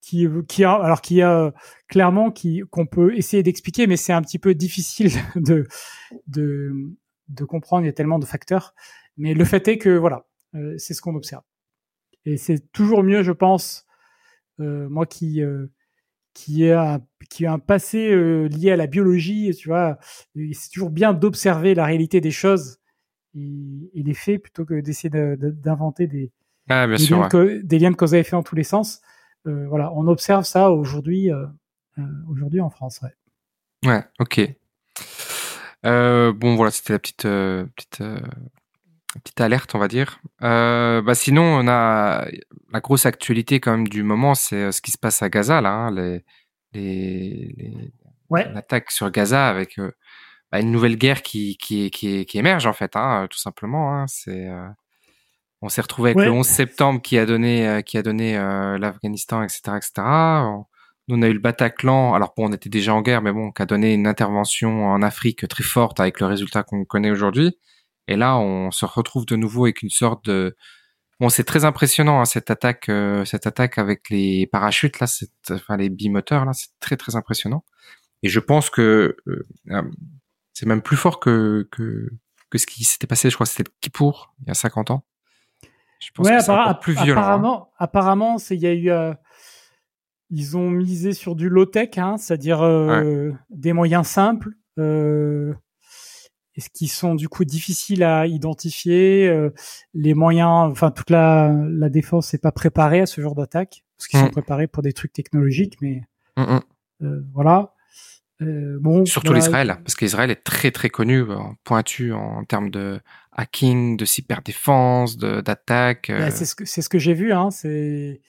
Speaker 1: qui, qui a, alors qui a clairement qui qu'on peut essayer d'expliquer, mais c'est un petit peu difficile de de de comprendre, il y a tellement de facteurs. Mais le fait est que voilà, euh, c'est ce qu'on observe. Et c'est toujours mieux, je pense, euh, moi qui euh, qui ai un, qui a un passé lié à la biologie, tu vois, c'est toujours bien d'observer la réalité des choses et, et des faits plutôt que d'essayer d'inventer des,
Speaker 2: ah, des,
Speaker 1: liens des, liens de cause à effet en tous les sens. voilà, on observe ça aujourd'hui aujourd'hui en France.
Speaker 2: Ouais. Ouais, ok. Euh, bon, voilà, c'était la petite euh, petite euh, petite alerte, on va dire. bah sinon, on a la grosse actualité quand même du moment, c'est ce qui se passe à Gaza là, hein, les les, les
Speaker 1: ouais.
Speaker 2: l'attaque sur Gaza avec bah, une nouvelle guerre qui qui qui, qui émerge en fait, hein, tout simplement. Hein, c'est on s'est retrouvé avec le 11 septembre qui a donné qui a donné l'Afghanistan, etc., etc. Nous, on a eu le Bataclan, alors bon, on était déjà en guerre, mais bon, qui a donné une intervention en Afrique très forte avec le résultat qu'on connaît aujourd'hui. Et là, on se retrouve de nouveau avec une sorte de... Bon, c'est très impressionnant, hein, cette attaque euh, cette attaque avec les parachutes, là, enfin les bimoteurs, là, c'est très, très impressionnant. Et je pense que euh, euh, c'est même plus fort que, que, que ce qui s'était passé, je crois que c'était Kippour, il y a 50 ans.
Speaker 1: Je pense que c'est plus violent. Hein. Apparemment, apparemment, il y a eu ils ont misé sur du low-tech, hein, c'est-à-dire euh, des moyens simples, euh, qui sont du coup difficiles à identifier. Euh, les moyens, enfin toute la, la défense n'est pas préparée à ce genre d'attaque, parce qu'ils sont mm. préparés pour des trucs technologiques, mais mm, mm. Euh, voilà.
Speaker 2: Euh, bon, Surtout l'Israël, parce qu'Israël est très très connu, pointu en termes de hacking, de cyberdéfense, d'attaque.
Speaker 1: Bah, c'est ce que c'est ce que j'ai vu. Hein, c'est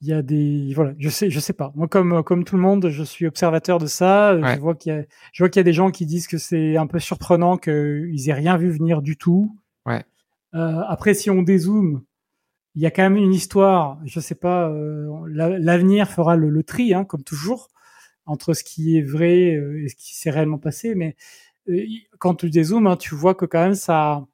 Speaker 1: il y a des voilà je sais je sais pas. Moi comme comme tout le monde je suis observateur de ça. Je vois qu'il y a je vois qu'il y a des gens qui disent que c'est un peu surprenant qu'ils aient rien vu venir du tout.
Speaker 2: Ouais.
Speaker 1: Euh, après si on dézoome il y a quand même une histoire je sais pas euh, l'avenir fera le, le tri hein, comme toujours entre ce qui est vrai euh, et ce qui s'est réellement passé. Mais euh, quand tu dézoomes hein, tu vois que quand même ça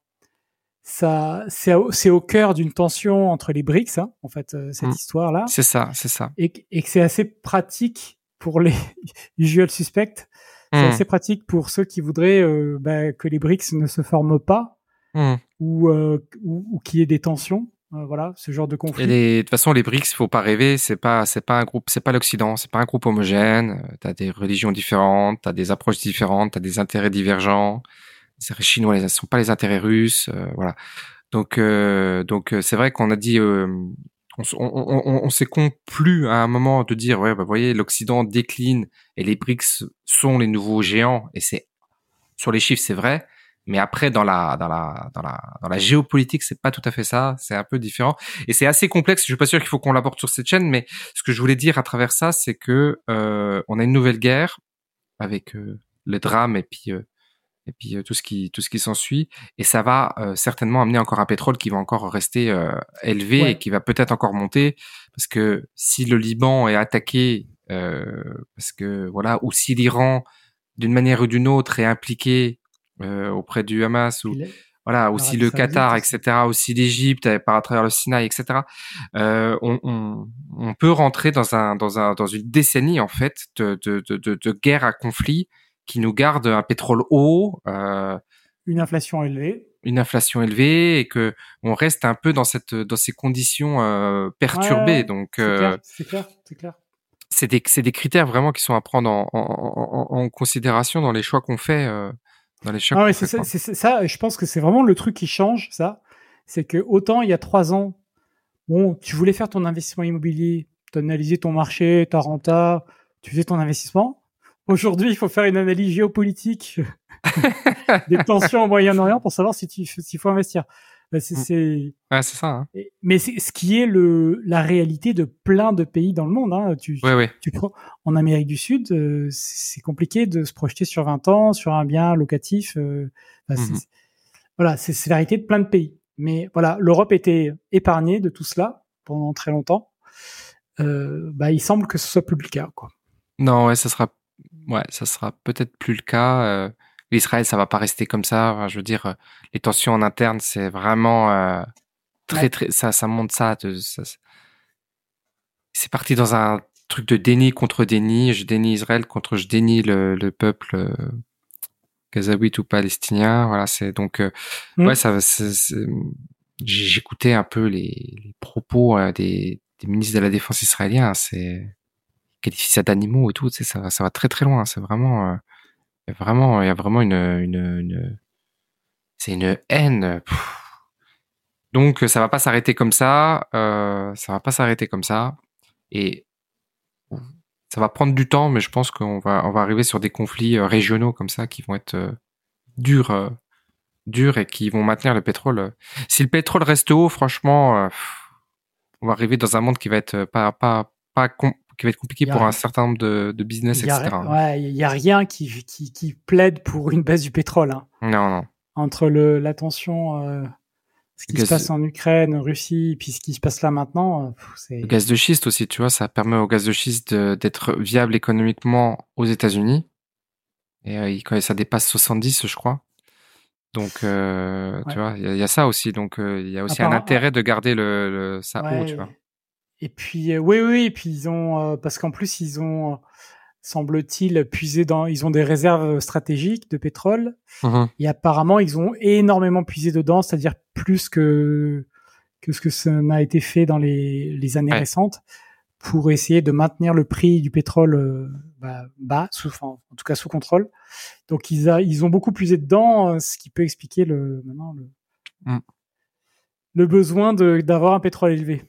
Speaker 1: ça c'est au cœur d'une tension entre les BRICS hein, en fait euh, cette mm. histoire là
Speaker 2: c'est ça c'est ça.
Speaker 1: Et, et que c'est assez pratique pour les usual suspects. C'est mm. assez pratique pour ceux qui voudraient euh, bah, que les BRICS ne se forment pas mm. ou, euh, ou, ou qu'il y ait des tensions. Voilà ce genre de conflit.
Speaker 2: et de toute façon les BRICS faut pas rêver c'est pas c'est pas un groupe c'est pas l'Occident c'est pas un groupe homogène. T'as des religions différentes t'as des approches différentes t'as des intérêts divergents les intérêts chinois, ne sont pas les intérêts russes, euh, voilà. Donc, euh, donc euh, c'est vrai qu'on a dit, on, on, on, s'est complu à un moment de dire, ouais, bah, vous voyez, l'Occident décline et les BRICS sont les nouveaux géants, et c'est sur les chiffres, c'est vrai. Mais après, dans la dans la dans la dans la géopolitique, c'est pas tout à fait ça. C'est un peu différent et c'est assez complexe. Je suis pas sûr qu'il faut qu'on l'aborde sur cette chaîne, mais ce que je voulais dire à travers ça, c'est que euh, on a une nouvelle guerre avec le drame et puis euh, et puis euh, tout ce qui tout ce qui s'ensuit et ça va euh, certainement amener encore un pétrole qui va encore rester euh, élevé et qui va peut-être encore monter parce que si le Liban est attaqué parce que voilà ou si l'Iran d'une manière ou d'une autre est impliqué auprès du Hamas ou voilà aussi le Qatar etc aussi. l'Égypte par travers le Sinaï etc on, on, on, peut rentrer dans un dans un dans une décennie en fait de de, de, de guerre à conflit qui nous garde un pétrole haut, euh,
Speaker 1: une inflation élevée,
Speaker 2: une inflation élevée et que on reste un peu dans cette dans ces conditions euh, perturbées. Donc
Speaker 1: c'est clair, c'est clair, c'est clair.
Speaker 2: C'est des c'est des critères vraiment qui sont à prendre en, en, en, en considération dans les choix qu'on fait euh, dans les chocs.
Speaker 1: Ah ouais, c'est ça, c'est ça. Je pense que c'est vraiment le truc qui change, ça. C'est que autant il y a trois ans, bon, tu voulais faire ton investissement immobilier, tu analysais ton marché, ta renta, tu faisais ton investissement. Aujourd'hui, il faut faire une analyse géopolitique des tensions au Moyen-Orient pour savoir si s'il faut investir. C'est,
Speaker 2: Mm.
Speaker 1: c'est-
Speaker 2: Ouais, ça. Hein.
Speaker 1: mais c'est ce qui est le, la réalité de plein de pays dans le monde. Hein. Tu,
Speaker 2: Ouais, ouais.
Speaker 1: tu prends en Amérique du Sud, euh, c'est compliqué de se projeter sur 20 ans sur un bien locatif. euh,
Speaker 2: Mhm.
Speaker 1: Voilà, c'est c'est la réalité de plein de pays. Mais voilà, l'Europe était épargnée de tout cela pendant très longtemps. Euh, bah, il semble que ce soit plus le cas. Quoi.
Speaker 2: Non, ouais, ça sera, ouais, ça sera peut-être plus le cas. Euh, L'Israël, ça va pas rester comme ça. Enfin, je veux dire, euh, les tensions en interne, c'est vraiment euh, très,
Speaker 1: Ouais.
Speaker 2: très, ça, ça monte ça. c'est parti dans un truc de déni contre déni. Je dénie Israël contre je dénie le, le peuple euh, gazaouite ou palestinien. Voilà, c'est donc, euh,
Speaker 1: Mm.
Speaker 2: ouais, ça, j'écoutais un peu les, les propos euh, des, des ministres de la défense israéliens. C'est qualifie ça d'animaux et tout, tu sais, ça, ça va très très loin. C'est vraiment, euh, vraiment, il y a vraiment une, une, une c'est une haine. Donc ça va pas s'arrêter comme ça, euh, ça va pas s'arrêter comme ça, et ça va prendre du temps, mais je pense qu'on va, on va arriver sur des conflits euh, régionaux comme ça qui vont être euh, durs, durs et qui vont maintenir le pétrole. Si le pétrole reste haut, franchement, on va arriver dans un monde qui va être pas, pas, pas qui va être compliqué pour
Speaker 1: rien.
Speaker 2: un certain nombre de, de business,
Speaker 1: y
Speaker 2: etc.
Speaker 1: ouais, il y a rien qui, qui, qui plaide pour une baisse du pétrole. hein.
Speaker 2: Non, non.
Speaker 1: Entre le, la tension, euh, ce qui se passe en Ukraine, en Russie, puis ce qui se passe là maintenant, euh, c'est
Speaker 2: Le gaz de schiste aussi, tu vois, ça permet au gaz de schiste d'être viable économiquement aux États-Unis. Et euh, quand ça dépasse 70, je crois. Donc, euh,
Speaker 1: Ouais.
Speaker 2: tu vois, il y, a- il y a ça aussi. Donc, il y a aussi un intérêt de garder le, le ça haut, tu
Speaker 1: Ouais.
Speaker 2: vois.
Speaker 1: Et puis, euh, oui, oui, et puis ils ont, euh, parce qu'en plus, ils ont, euh, semble-t-il, puisé dans, ils ont des réserves stratégiques de pétrole.
Speaker 2: Mhm.
Speaker 1: Et apparemment, ils ont énormément puisé dedans, c'est-à-dire plus que, que ce que ça n'a été fait dans les, les années
Speaker 2: Ouais.
Speaker 1: récentes, pour essayer de maintenir le prix du pétrole euh, bah, bas, sous, enfin, en tout cas sous contrôle. Donc ils, a, ils ont beaucoup puisé dedans, ce qui peut expliquer le, maintenant le,
Speaker 2: Mm.
Speaker 1: le besoin d'avoir un pétrole élevé.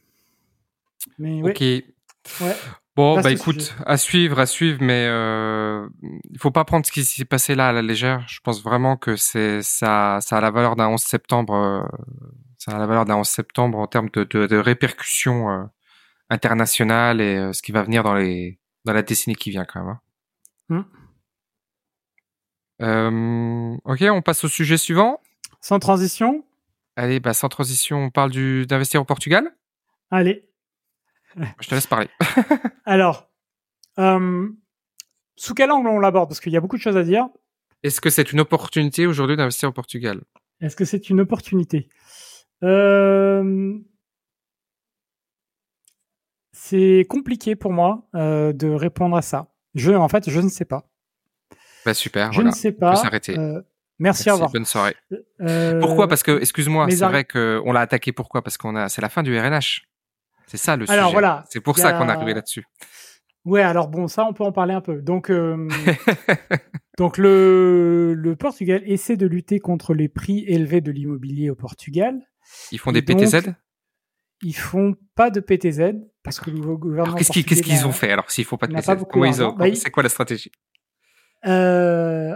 Speaker 1: Mais
Speaker 2: Ok.
Speaker 1: ouais.
Speaker 2: Bon,
Speaker 1: Vaste
Speaker 2: bah écoute,
Speaker 1: sujet.
Speaker 2: à suivre, à suivre, mais euh, il faut pas prendre ce qui s'est passé là à la légère. Je pense vraiment que c'est ça, ça a la valeur d'un 11 septembre. euh, ça a la valeur d'un 11 septembre en termes de, de, de répercussions euh, internationales et euh, ce qui va venir dans les dans la décennie qui vient quand même. hein. Euh, ok, on passe au sujet suivant.
Speaker 1: Sans transition,
Speaker 2: Allez, bah sans transition, on parle du d'investir au Portugal.
Speaker 1: allez.
Speaker 2: Je te laisse parler.
Speaker 1: Alors, euh, sous quel angle on l'aborde? Parce qu'il y a beaucoup de choses à dire.
Speaker 2: Est-ce que c'est une opportunité aujourd'hui d'investir au Portugal?
Speaker 1: Est-ce que c'est une opportunité? Euh, C'est compliqué pour moi euh, de répondre à ça. Je, en fait, je ne sais pas.
Speaker 2: Bah super,
Speaker 1: Je
Speaker 2: voilà.
Speaker 1: ne sais
Speaker 2: On peut
Speaker 1: pas.
Speaker 2: s'arrêter.
Speaker 1: Euh, merci, au revoir.
Speaker 2: Bonne soirée. Pourquoi? Parce que, excuse-moi, c'est vrai qu'on l'a attaqué. Pourquoi? Parce qu'on a, c'est la fin du RNH. C'est ça le
Speaker 1: Alors,
Speaker 2: sujet.
Speaker 1: voilà,
Speaker 2: C'est pour ça qu'on est arrivé là-dessus.
Speaker 1: Ouais, alors bon, ça, on peut en parler un peu. Donc, euh, donc le, le Portugal essaie de lutter contre les prix élevés de l'immobilier au Portugal.
Speaker 2: Ils font des
Speaker 1: donc,
Speaker 2: PTZ.
Speaker 1: Ils font pas de PTZ parce que le nouveau gouvernement.
Speaker 2: Qu'est-ce qu'ils, ont fait? Alors s'il faut pas de PTZ
Speaker 1: Bah,
Speaker 2: C'est quoi la stratégie?
Speaker 1: Euh,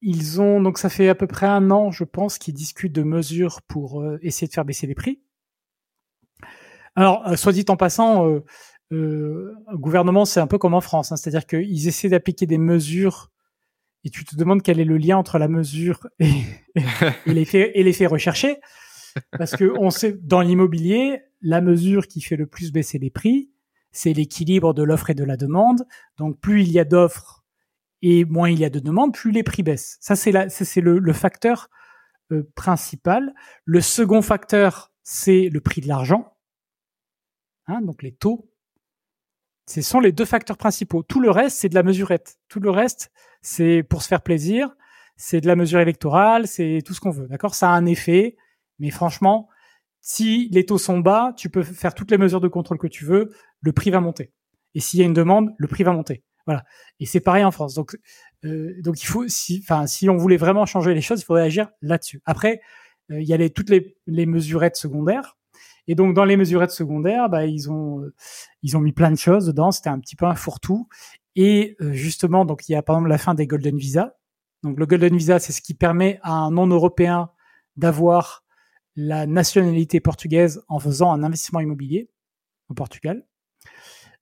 Speaker 1: ils ont donc ça fait à peu près un an, je pense, qu'ils discutent de mesures pour euh, essayer de faire baisser les prix. Alors, euh, soit dit en passant, euh, euh, gouvernement, c'est un peu comme en France, hein, c'est-à-dire qu'ils essaient d'appliquer des mesures et tu te demandes quel est le lien entre la mesure et, et, et l'effet et l'effet recherché, parce que on sait dans l'immobilier, la mesure qui fait le plus baisser les prix, c'est l'équilibre de l'offre et de la demande. Donc, plus il y a d'offres et moins il y a de demandes, plus les prix baissent. Ça, c'est c'est le, le facteur euh, principal. Le second facteur, c'est le prix de l'argent. Hein, donc les taux. Ce sont les deux facteurs principaux. Tout le reste, c'est de la mesurette. Tout le reste, c'est pour se faire plaisir. C'est de la mesure électorale. C'est tout ce qu'on veut. D'accord? Ça a un effet. Mais franchement, si les taux sont bas, tu peux faire toutes les mesures de contrôle que tu veux. Le prix va monter. Et s'il y a une demande, le prix va monter. Voilà. Et c'est pareil en France. Donc, Euh, donc il faut, si, enfin, si on voulait vraiment changer les choses, il faudrait agir là-dessus. Après, euh, il y a les, toutes les, les mesurettes secondaires. Et donc dans les mesurettes secondaires, bah, ils ont ils ont mis plein de choses dedans. C'était un petit peu un fourre-tout. Et justement, donc il y a par exemple la fin des Golden Visa. Donc le Golden Visa, c'est ce qui permet à un non-européen d'avoir la nationalité portugaise en faisant un investissement immobilier au Portugal.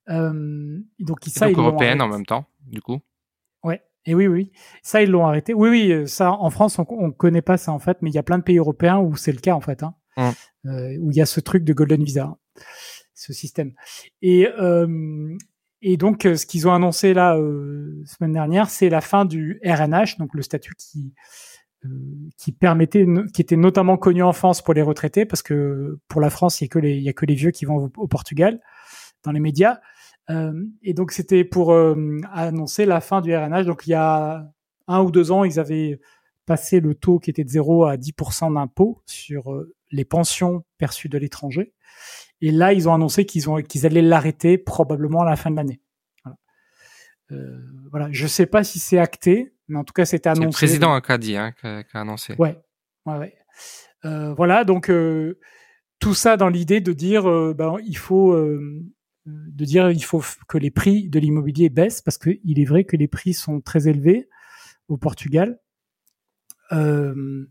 Speaker 2: Euh, donc ça, donc européenne en même temps, du coup?
Speaker 1: Ouais. Et oui, oui, ça ils l'ont arrêté. Oui, oui, ça en France on, on connaît pas ça en fait, mais il y a plein de pays européens où c'est le cas en fait, hein, hum. euh, où il y a ce truc de golden visa, ce système. Et euh, et donc ce qu'ils ont annoncé là euh, semaine dernière, c'est la fin du RNH, donc le statut qui euh, qui permettait, qui était notamment connu en France pour les retraités, parce que pour la France, il y a que les, a que les vieux qui vont au, Portugal dans les médias. Euh, et donc c'était pour euh, annoncer la fin du RNH. Donc il y a un ou deux ans, ils avaient passé le taux qui était de 0 à 10% d'impôt sur euh, les pensions perçues de l'étranger. Et là, ils ont annoncé qu'ils ont qu'ils allaient l'arrêter probablement à la fin de l'année. Voilà. Euh, voilà. Je sais pas si c'est acté, mais en tout cas, c'était annoncé.
Speaker 2: le président qui a dit, hein, qui a, annoncé.
Speaker 1: Ouais, ouais, ouais. Euh, voilà, donc euh, tout ça dans l'idée de dire, euh, ben, il faut, euh, de dire, il faut que les prix de l'immobilier baissent parce que il est vrai que les prix sont très élevés au Portugal. Euh,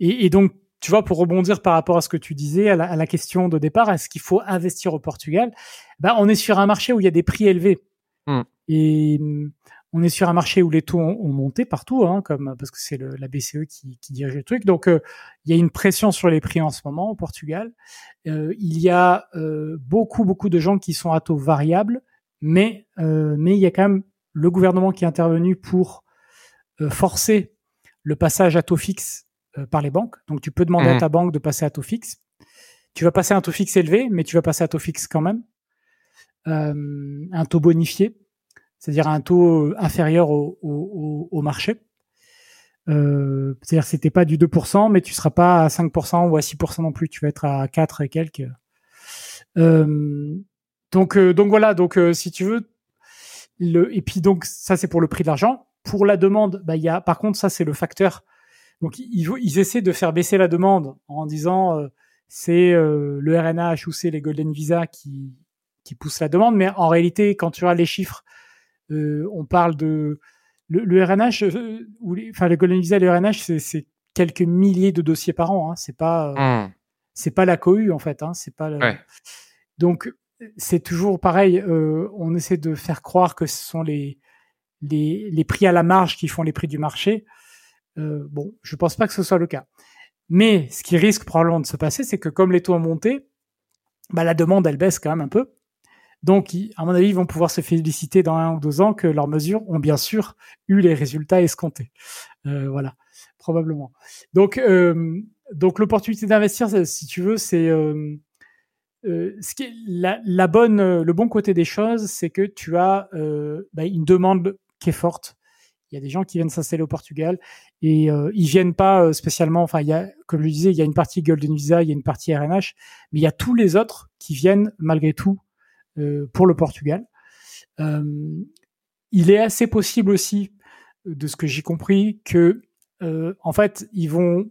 Speaker 1: et, et, donc, tu vois, pour rebondir par rapport à ce que tu disais, à la, à la question de départ, est-ce qu'il faut investir au Portugal? Ben, on est sur un marché où il y a des prix élevés. Mmh. Et on est sur un marché où les taux ont, monté partout, hein, comme parce que c'est la BCE qui, qui, dirige le truc. Donc euh, il y a une pression sur les prix en ce moment au Portugal. Euh, il y a euh, beaucoup beaucoup de gens qui sont à taux variable, mais mais il y a quand même le gouvernement qui est intervenu pour forcer le passage à taux fixe par les banques. Donc tu peux demander à mmh. ta banque de passer à taux fixe. Tu vas passer à un taux fixe élevé, mais tu vas passer à taux fixe quand même. un taux bonifié c'est-à-dire un taux inférieur au, au, au marché. Euh, c'est-à-dire c'était pas du 2%, mais tu seras pas à 5% ou à 6% non plus, tu vas être à 4 et quelques. Euh, donc euh, donc voilà, donc euh, si tu veux le et puis donc ça c'est pour le prix de l'argent. Pour la demande, bah il y a par contre ça c'est le facteur. Donc ils, ils essaient de faire baisser la demande en disant euh, c'est le RNH ou c'est les Golden Visa qui qui poussent la demande, mais en réalité quand tu as les chiffres euh, on parle de le, le RNH, euh, ou enfin le Golden Visa et le RNH, c'est quelques milliers de dossiers par an. Hein. C'est pas, euh, mmh. c'est pas la cohue en fait. Hein. C'est pas. Donc c'est toujours pareil. on essaie de faire croire que ce sont les, les, les prix à la marge qui font les prix du marché. Bon, je pense pas que ce soit le cas. Mais ce qui risque probablement de se passer, c'est que comme les taux ont monté, bah, la demande elle baisse quand même un peu. Donc, à mon avis, ils vont pouvoir se féliciter dans un ou deux ans que leurs mesures ont bien sûr eu les résultats escomptés. Euh, voilà, probablement. Donc, euh, donc l'opportunité d'investir, si tu veux, c'est euh, euh, ce qui est la, bonne, le bon côté des choses, c'est que tu as euh, bah, une demande qui est forte. Il y a des gens qui viennent s'installer au Portugal et euh, ils viennent pas spécialement. Enfin, il y a, comme je disais, il y a une partie Golden Visa, il y a une partie RNH, mais il y a tous les autres qui viennent malgré tout euh, pour le Portugal. Euh, il est assez possible aussi, de ce que j'ai compris, que euh, en fait ils vont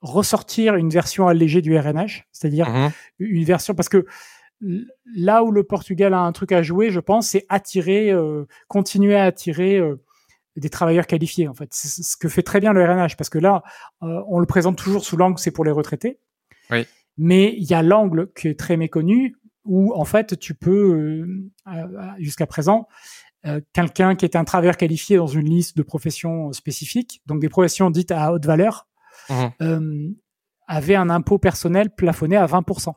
Speaker 1: ressortir une version allégée du RNH, c'est-à-dire mhm. une version parce que là où le Portugal a un truc à jouer, je pense, c'est attirer, continuer à attirer des travailleurs qualifiés. En fait, c'est ce que fait très bien le RNH, parce que là, on le présente toujours sous l'angle c'est pour les retraités.
Speaker 2: Oui.
Speaker 1: Mais il y a l'angle qui est très méconnu, où en fait tu peux euh, euh, jusqu'à présent euh, quelqu'un qui est un travailleur qualifié dans une liste de professions spécifiques, donc des professions dites à haute valeur, mmh. avait un impôt personnel plafonné à 20%.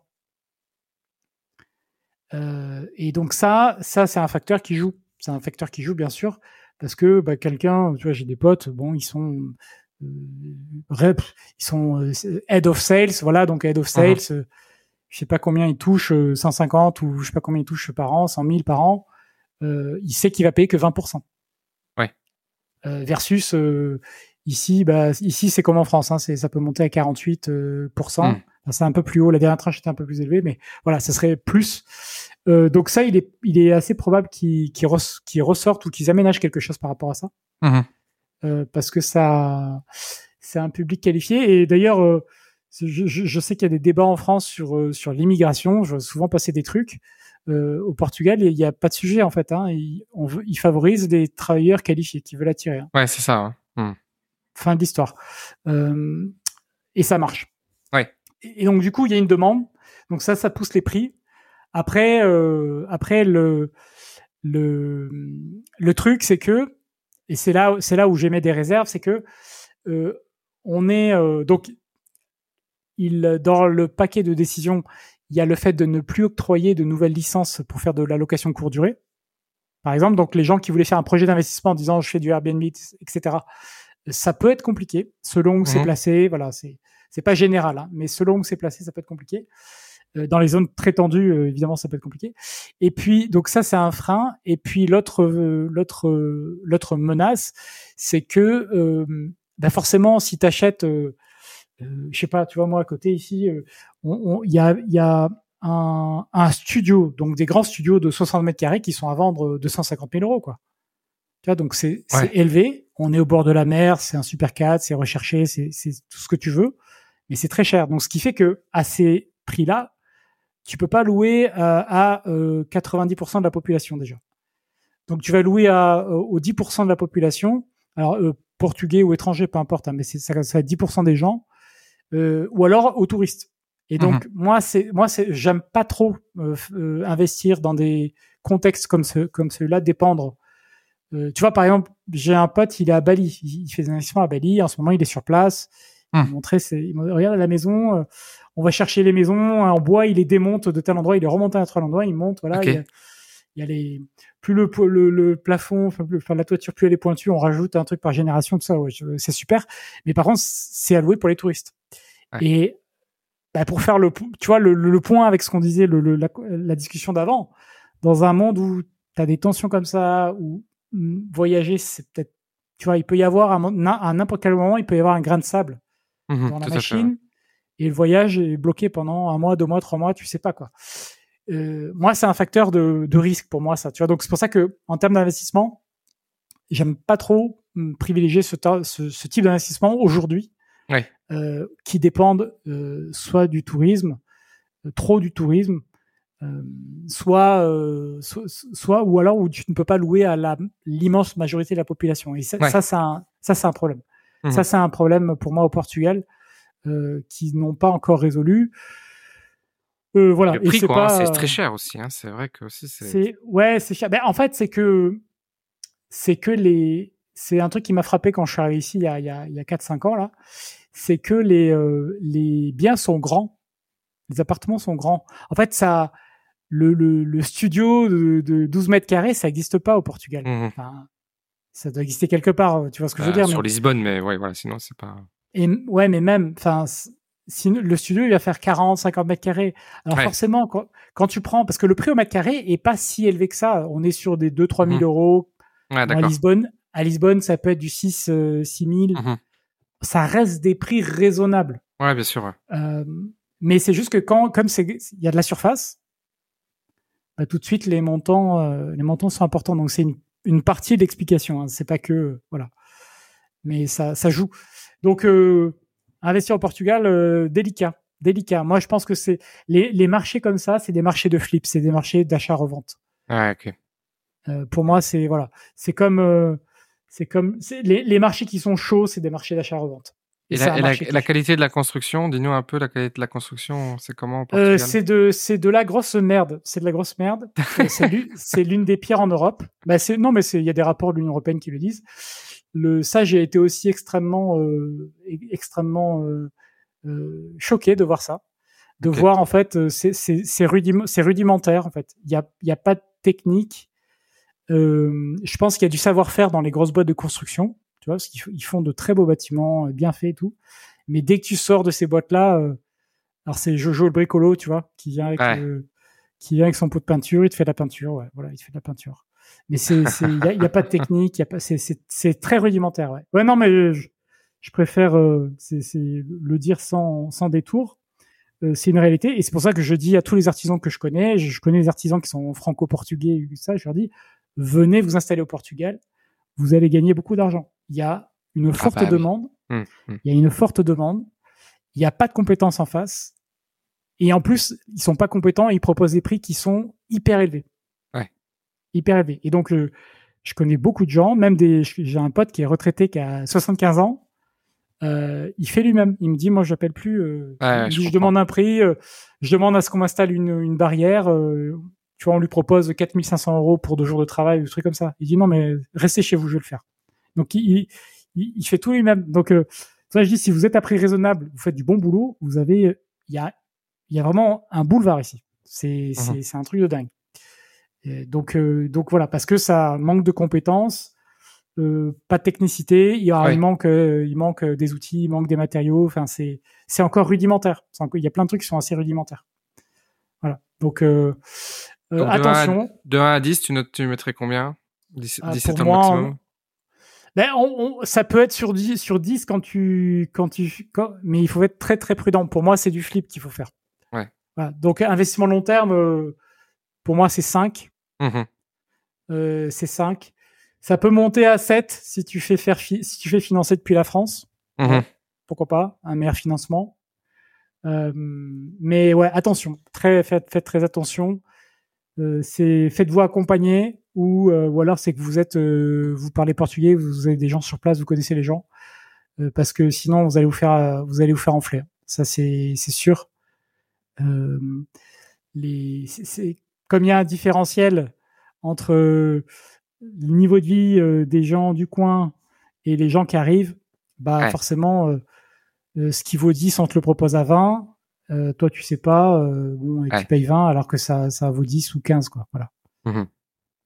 Speaker 1: et donc ça, ça c'est un facteur qui joue. C'est un facteur qui joue bien sûr parce que bah, quelqu'un, tu vois, j'ai des potes, bon, ils sont ils sont head of sales, voilà, donc head of mmh. sales je sais pas combien il touche, 150 euh, ou je sais pas combien il touche par an, 100 000 par an, euh, il sait qu'il va payer que 20%.
Speaker 2: Ouais.
Speaker 1: Euh, versus ici, bah ici c'est comme en France, hein, ça peut monter à 48%. Hmm. C'est un peu plus haut. La dernière tranche était un peu plus élevée, mais voilà, ça serait plus. Euh, donc ça, il est, il est assez probable qu'ils qu ressortent ou qu'ils aménagent quelque chose par rapport à ça,
Speaker 2: Mhm.
Speaker 1: euh, parce que ça, c'est un public qualifié. Et d'ailleurs, euh, je, sais qu'il y a des débats en France sur sur l'immigration. Je vois souvent passer des trucs. Au Portugal, il n'y a pas de sujet en fait. Hein. Ils, on veut, ils favorisent des travailleurs qualifiés qui veulent attirer. Hein.
Speaker 2: Ouais, c'est ça. hein. Hmm.
Speaker 1: Fin de l'histoire. Et ça marche.
Speaker 2: Ouais.
Speaker 1: Et, donc du coup, il y a une demande. Donc ça, ça pousse les prix. Après, euh, après le le le truc, c'est que et c'est là c'est là où j'émets des réserves, c'est que euh, on est euh, donc il dans le paquet de décisions, il y a le fait de ne plus octroyer de nouvelles licences pour faire de la location courte durée. Par exemple, donc les gens qui voulaient faire un projet d'investissement en disant je fais du Airbnb, etc. Ça peut être compliqué selon où c'est
Speaker 2: Mhm.
Speaker 1: placé. Voilà, c'est c'est pas général, hein, mais selon où c'est placé, ça peut être compliqué. Euh, dans les zones très tendues, euh, évidemment, ça peut être compliqué. Et puis, donc ça, c'est un frein. Et puis l'autre, euh, l'autre, l'autre menace, c'est que, euh, bah forcément, si t'achètes, euh, euh, je sais pas, tu vois, moi à côté ici, euh, on- on- il y a, il y a un, un studio, donc des grands studios de 60 mètres carrés qui sont à vendre 250 000 euros, quoi. Tu vois, donc c'est
Speaker 2: Ouais.
Speaker 1: élevé. On est au bord de la mer, c'est un super cadre, c'est recherché, c'est c'est tout ce que tu veux, mais c'est très cher. Donc ce qui fait que à ces prix-là, tu peux pas louer euh, à euh, 90% de la population déjà. Donc tu vas louer à, euh, aux 10% de la population, alors euh, portugais ou étrangers, peu importe, hein, mais c'est ça, ça va être 10% des gens, euh, ou alors aux touristes. Et donc moi c'est moi c'est j'aime pas trop euh, euh, investir dans des contextes comme ce comme celui-là, dépendre. Euh, tu vois par exemple, j'ai un pote, il est à Bali, il, il fait des investissements à Bali, en ce moment il est sur place. M'a montré, c'est, regarde la maison, euh, on va chercher les maisons en bois, il les démonte de tel endroit, il les remonte à un tel endroit, il monte, voilà. Il, y a, il y a les, plus le, le, le plafond, enfin, plus- enfin, la toiture, plus elle est pointue, on rajoute un truc par génération, tout ça, ouais, je- c'est super. Mais par contre, c'est alloué pour les touristes.
Speaker 2: Ouais.
Speaker 1: Et bah, pour faire le, tu vois, le, le, le point avec ce qu'on disait, le, le- la, la discussion d'avant, dans un monde où tu as des tensions comme ça, où mm, voyager, c'est peut-être, tu vois, il peut y avoir un, à n'importe quel moment, il peut y avoir un grain de sable
Speaker 2: Mhm,
Speaker 1: dans la machine et le voyage est bloqué pendant un mois, deux mois, trois mois, tu sais pas quoi. Euh, moi, c'est un facteur de, de risque pour moi ça. Tu vois, donc c'est pour ça que en termes d'investissement, j'aime pas trop hum, privilégier ce, ta- ce, ce type d'investissement aujourd'hui, euh, qui dépendent euh, soit du tourisme, euh, trop du tourisme, euh, soit, euh, soit, soit ou alors où tu ne peux pas louer à l'immense majorité de la population. Et ça,
Speaker 2: Ouais.
Speaker 1: ça, c'est un, ça, c'est un problème.
Speaker 2: Mhm.
Speaker 1: Ça, c'est un problème pour moi au Portugal euh, qui n'ont pas encore résolu. Euh, voilà.
Speaker 2: Le prix,
Speaker 1: c'est
Speaker 2: hein,
Speaker 1: pas, euh,
Speaker 2: très cher aussi. Hein, c'est vrai que aussi, c'est.
Speaker 1: c'est ouais, c'est cher. Ben, en fait, c'est que c'est que les c'est un truc qui m'a frappé quand je suis arrivé ici il y a il y a, il y a 4 5 ans là, c'est que les euh, les biens sont grands. Les appartements sont grands. En fait, ça le le, le studio de, de 12 mètres carrés, ça n'existe pas au Portugal. Enfin, ça doit exister quelque part, tu vois ce que je veux
Speaker 2: Bah,
Speaker 1: dire.
Speaker 2: sur
Speaker 1: mais-
Speaker 2: Lisbonne, mais ouais, voilà, sinon c'est pas.
Speaker 1: et ouais, mais même, enfin, si le studio il va faire 40, 50 mètres carrés. Alors
Speaker 2: Ouais.
Speaker 1: forcément, quand, quand tu prends, parce que le prix au mètre carré est pas si élevé que ça. On est sur des 2 3 000
Speaker 2: Mhm.
Speaker 1: euros.
Speaker 2: Ouais,
Speaker 1: à. Lisbonne, à Lisbonne, ça peut être du 6, euh, 6 000.
Speaker 2: Mhm.
Speaker 1: Ça reste des prix raisonnables.
Speaker 2: Ouais, bien sûr.
Speaker 1: Euh, mais c'est juste que quand, comme c'est, il y a de la surface, bah, tout de suite les montants, euh, les montants sont importants. Donc c'est une, une partie de l'explication. Hein. C'est pas que, voilà. Mais ça, ça joue. Donc euh, investir au Portugal, euh, délicat, délicat. Moi, je pense que c'est les, les marchés comme ça, c'est des marchés de flip, c'est des marchés d'achat-revente.
Speaker 2: Ouais, ok.
Speaker 1: Euh, pour moi, c'est voilà, c'est comme, euh, c'est comme c'est- les, les marchés qui sont chauds, c'est des marchés d'achat-revente.
Speaker 2: Et, la, et la- la qualité de la construction, dis-nous un peu la qualité de la construction, c'est comment
Speaker 1: Euh, c'est de c'est de la grosse merde. C'est de la grosse merde. C'est l'u- c'est l'une des pires en Europe. Bah c'est non mais c'est il y a des rapports de l'Union européenne qui le disent. Le ça j'ai été aussi extrêmement euh, e- extrêmement euh, euh, choqué de voir ça, de voir en fait euh, c'est c'est c'est rudim- c'est rudimentaire en fait. Il y a il y a pas de technique. Euh, je pense qu'il y a du savoir-faire dans les grosses boîtes de construction. Tu vois parce qu'ils font de très beaux bâtiments euh, bien faits et tout. Mais dès que tu sors de ces boîtes là alors c'est Jojo le bricolo, tu vois, qui vient avec
Speaker 2: Ouais.
Speaker 1: le- qui vient avec son pot de peinture, il te fait de la peinture, ouais, voilà, il te fait de la peinture. Mais c'est il y y a pas de technique, il y a pas c'est c'est c'est très rudimentaire, ouais. Ouais non mais je, je préfère euh, c'est c'est le dire sans sans détour. euh, c'est une réalité. Et c'est pour ça que je dis à tous les artisans que je connais, je, connais les artisans qui sont franco-portugais, ça, je leur dis, venez vous installer au Portugal, vous allez gagner beaucoup d'argent. Il y a une ah forte bah demande. Il y a une forte demande. Il n'y a pas de compétences en face. Et en plus, ils sont pas compétents et ils proposent des prix qui sont hyper élevés.
Speaker 2: Ouais.
Speaker 1: Hyper élevés. Et donc, je connais beaucoup de gens, même des, j'ai un pote qui est retraité qui a 75 ans. Euh, il fait lui-même. Il me dit, moi, j'appelle plus. Euh, je, demande un prix. Euh, je demande à ce qu'on m'installe une, une barrière. Euh, tu vois, on lui propose 4500 euros pour deux jours de travail, des trucs comme ça. Il dit non, mais restez chez vous, je vais le faire. Donc, il, il, il fait tout lui-même. Donc, ça, je dis, si vous êtes à prix raisonnable, vous faites du bon boulot, vous avez, il y a, il y a vraiment un boulevard ici. C'est, mhm. c'est, un truc de dingue. donc, donc voilà, parce que ça manque de compétences euh, pas de technicité, il, y a, il manque, euh, il manque euh, des outils, il manque des matériaux. Enfin, c'est c'est encore rudimentaire. il y a plein de trucs qui sont assez rudimentaires. Voilà. Donc, attention.
Speaker 2: de 1 à 10, tu, notes, tu mettrais combien?
Speaker 1: 17 ah, maximum? Ben, ça peut être sur 10, sur 10 quand tu, quand tu, mais il faut être très très prudent. Pour moi, c'est du flip qu'il faut faire.
Speaker 2: Ouais.
Speaker 1: Donc, investissement long terme, pour moi, c'est 5. Mmh c'est 5. Ça peut monter à 7 si tu fais faire si tu fais financer depuis la France.
Speaker 2: Mhm.
Speaker 1: Pourquoi pas? Un meilleur financement. Euh, mais ouais, attention, très faites, faites très attention. Euh, c'est faites-vous accompagner ou euh, ou alors c'est que vous êtes euh, vous parlez portugais, vous avez des gens sur place, vous connaissez les gens euh, parce que sinon vous allez vous faire vous allez vous faire enfler. Ça c'est c'est sûr. les c'est comme il y a un différentiel entre le niveau de vie des gens du coin et les gens qui arrivent, bah forcément, euh, euh, ce qui vaut 10, on te le propose à 20. Toi, tu sais pas, bon, et tu payes 20 alors que ça, ça vaut 10 ou 15, quoi. Voilà.
Speaker 2: Mmh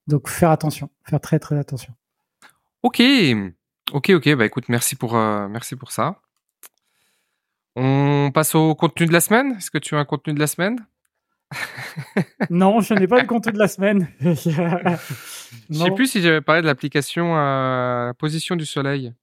Speaker 1: Donc, faire attention, faire très très attention.
Speaker 2: Ok, ok, ok. Bah écoute, merci pour, merci pour ça. On passe au contenu de la semaine? Est-ce que tu as un contenu de la semaine?
Speaker 1: Non, je n'ai pas le contenu de la semaine. je
Speaker 2: sais plus si j'avais parlé de l'application à position du soleil.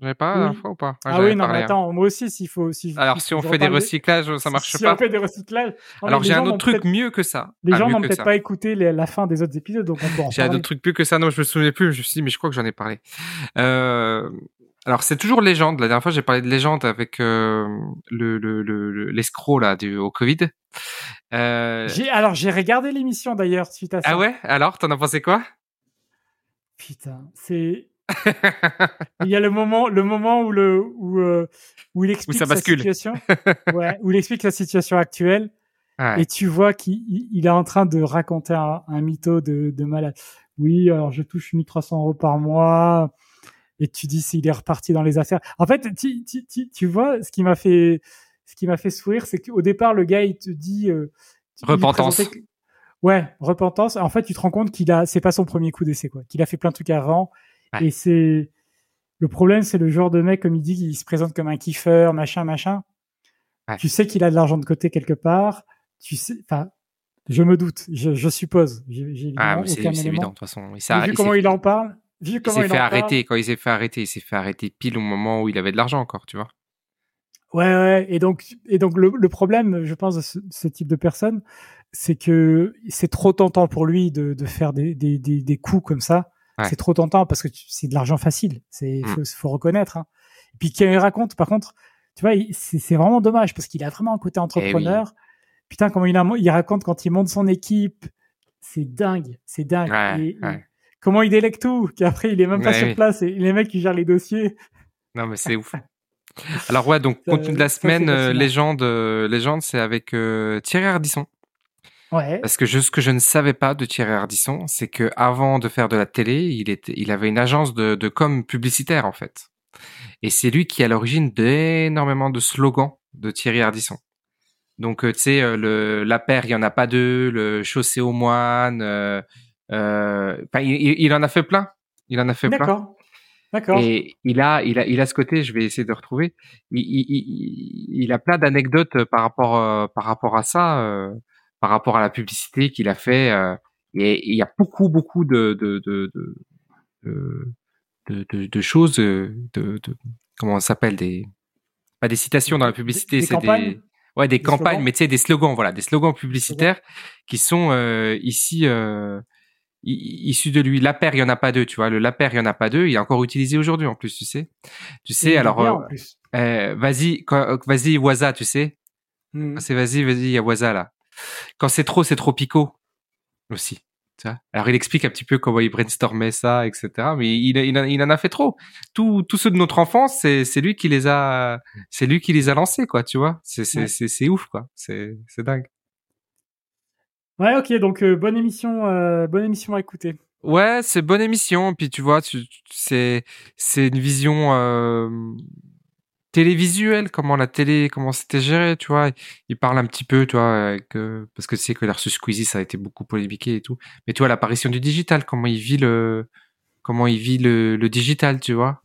Speaker 2: J'avais pas la fois ou pas?
Speaker 1: Ah, oui, non, mais hein. attends, moi aussi, s'il faut. Si,
Speaker 2: Alors, si on fait des recyclages, ça marche pas.
Speaker 1: Si on fait des recyclages.
Speaker 2: Alors, j'ai un autre truc mieux que ça.
Speaker 1: Les ah, gens n'ont peut-être pas écouté la fin des autres épisodes, donc on peut
Speaker 2: J'ai un autre truc mieux que ça. Non, je me souvenais plus. Je me suis dit, mais je crois que j'en ai parlé. Euh, alors c'est toujours légende. La dernière fois j'ai parlé de légende avec euh, le l'escroc là du au Covid.
Speaker 1: Euh... alors j'ai regardé l'émission d'ailleurs suite à ça.
Speaker 2: Ah ouais? Alors t'en as pensé quoi?
Speaker 1: Putain, c'est il y a le moment le moment où le où euh, où il explique sa situation. ouais, où il explique la situation actuelle. Et tu vois qu'il il est en train de raconter un, un mytho de, de malade. Oui, alors je touche 1300 euros par mois et tu dis s'il est reparti dans les affaires. En fait, tu, tu, tu, tu vois, ce qui m'a fait, ce qui m'a fait sourire, c'est qu'au départ, le gars, il te dit, euh,
Speaker 2: repentance.
Speaker 1: Ouais, repentance. En fait, tu te rends compte qu'il a, c'est pas son premier coup d'essai, quoi. Qu'il a fait plein de trucs avant. Et c'est, le problème, c'est le genre de mec, comme il dit, qui se présente comme un kiffeur, machin, machin. Tu sais qu'il a de l'argent de côté quelque part. Tu sais, enfin, je me doute, je, je suppose. J'ai,
Speaker 2: ah, c'est évident, de toute façon.
Speaker 1: Il vu comment il en parle,
Speaker 2: il s'est fait arrêter. Quand il s'est fait arrêter, il s'est fait arrêter pile au moment où il avait de l'argent encore, tu vois.
Speaker 1: Ouais, ouais. Et donc, et donc le, le problème, je pense, de ce, type de personne, c'est que c'est trop tentant pour lui de, de faire des, des, des, des coups comme ça. C'est trop tentant parce que c'est de l'argent facile. C'est mm. faut, faut, reconnaître. Hein. Et puis qu'il raconte, par contre, tu vois, c'est vraiment dommage parce qu'il a vraiment un côté eh entrepreneur. Putain, comment il, a, il raconte quand il monte son équipe, c'est dingue, c'est dingue.
Speaker 2: Ouais,
Speaker 1: ouais comment il délègue tout, qu'après il est même pas sur place et les mecs qui gèrent les dossiers.
Speaker 2: Non mais c'est ouf. Alors ouais, donc contenu de la semaine, euh, légende, euh, légende, c'est avec euh, Thierry Ardisson.
Speaker 1: Ouais.
Speaker 2: Parce que ce que je ne savais pas de Thierry Ardisson, c'est que avant de faire de la télé, il était, il avait une agence de, de com publicitaire en fait. Et c'est lui qui est à l'origine d'énormément de slogans de Thierry Ardisson. Donc tu sais, le la paire, il y en a pas deux, le chaussée au moine. Euh, il, il, en a fait plein. Il en a fait plein.
Speaker 1: D'accord. D'accord.
Speaker 2: Et il a, il a, il a ce côté. Je vais essayer de retrouver. Il, il, il a plein d'anecdotes par rapport, euh, par rapport à ça, euh, par rapport à la publicité qu'il a fait. Euh, et il y a beaucoup, beaucoup de, de, de, de, de, de, choses, de, de, comment ça s'appelle des, pas des citations dans la publicité, c'est des, Ouais, des, campagnes, mais tu sais, des slogans, voilà, des slogans publicitaires qui sont euh, ici euh, issus de lui. La paire, il y en a pas deux, tu vois. Le la paire, il y en a pas deux. Il est encore utilisé aujourd'hui en plus, tu sais. Tu sais, alors, euh, euh, vas-y, vas-y, Waza, tu sais. Mmh. C'est vas-y, vas-y, il y a Waza là. Quand c'est trop, c'est trop picot aussi. Alors il explique un petit peu comment il brainstormait ça, etc. Mais il, il, en a fait trop. Tous ceux de notre enfance, c'est lui qui les a, c'est lui qui les a lancés, quoi. Tu vois, c'est c'est ouf, quoi. C'est dingue.
Speaker 1: Ouais, ok. Donc euh, bonne émission, euh, bonne émission à écouter.
Speaker 2: Ouais, c'est bonne émission. Puis tu vois, c'est c'est une vision euh, télévisuel, comment la télé, comment c'était géré, tu vois. Il parle un petit peu, tu vois, parce que tu sais que versus Squeezie, ça a été beaucoup polémiqué et tout. Mais tu vois, l'apparition du digital, comment il vit le, comment il vit le, le digital, tu vois.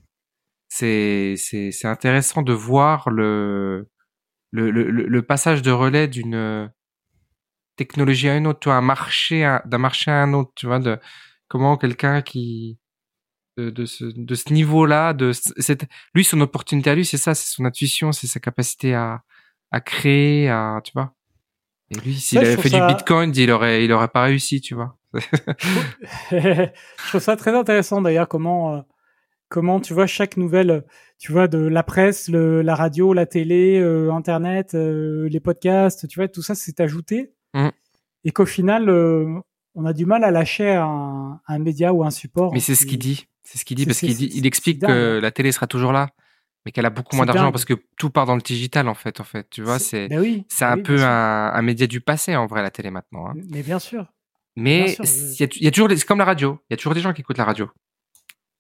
Speaker 2: C'est, c'est, c'est intéressant de voir le, le, le, passage de relais d'une technologie à une autre, tu un marché, d'un marché à un autre, tu vois, de comment quelqu'un qui, de, ce, de ce niveau-là, de cette, lui, son opportunité à lui, c'est ça, c'est son intuition, c'est sa capacité à, à créer, à, tu vois. Et lui, s'il avait fait du Bitcoin, il aurait, il aurait pas réussi, tu vois.
Speaker 1: je trouve ça très intéressant d'ailleurs comment, euh, comment tu vois chaque nouvelle, tu vois de la presse, le, la radio, la télé, euh, Internet, euh, les podcasts, tu vois, tout ça s'est ajouté. Mmh. Et qu'au final, on a du mal à lâcher un, un média ou un support.
Speaker 2: Mais c'est ce qu'il dit. C'est ce qu'il dit parce qu'il il explique que la télé sera toujours là, mais qu'elle a beaucoup moins d'argent parce que tout part dans le digital en fait. En fait, tu vois, c'est ben un peu un, un, média du passé en vrai la télé maintenant. Hein.
Speaker 1: Mais bien sûr.
Speaker 2: Mais il y, a toujours c'est comme la radio. Il y a toujours des gens qui écoutent la radio.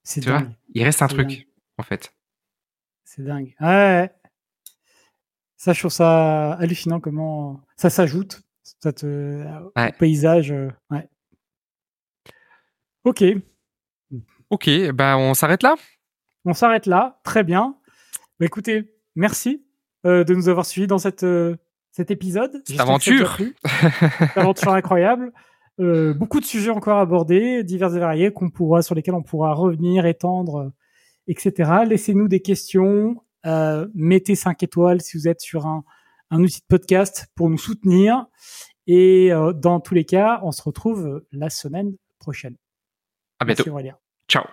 Speaker 1: C'est tu vois,
Speaker 2: il reste un truc en fait.
Speaker 1: C'est dingue. Ouais. Ça, je trouve ça hallucinant comment ça s'ajoute ça te... au paysage. Euh, ouais. Ok.
Speaker 2: Ok, ben on s'arrête là
Speaker 1: On s'arrête là, très bien. Bah, écoutez, merci euh, de nous avoir suivis dans cette, euh, cet épisode.
Speaker 2: Cette aventure
Speaker 1: aventure incroyable. Euh, beaucoup de sujets encore abordés, divers et variés, qu'on pourra, sur lesquels on pourra revenir, étendre, etc. Laissez-nous des questions, mettez 5 étoiles si vous êtes sur un, un outil de podcast pour nous soutenir. Et dans tous les cas, on se retrouve la semaine prochaine.
Speaker 2: À bientôt. Ciao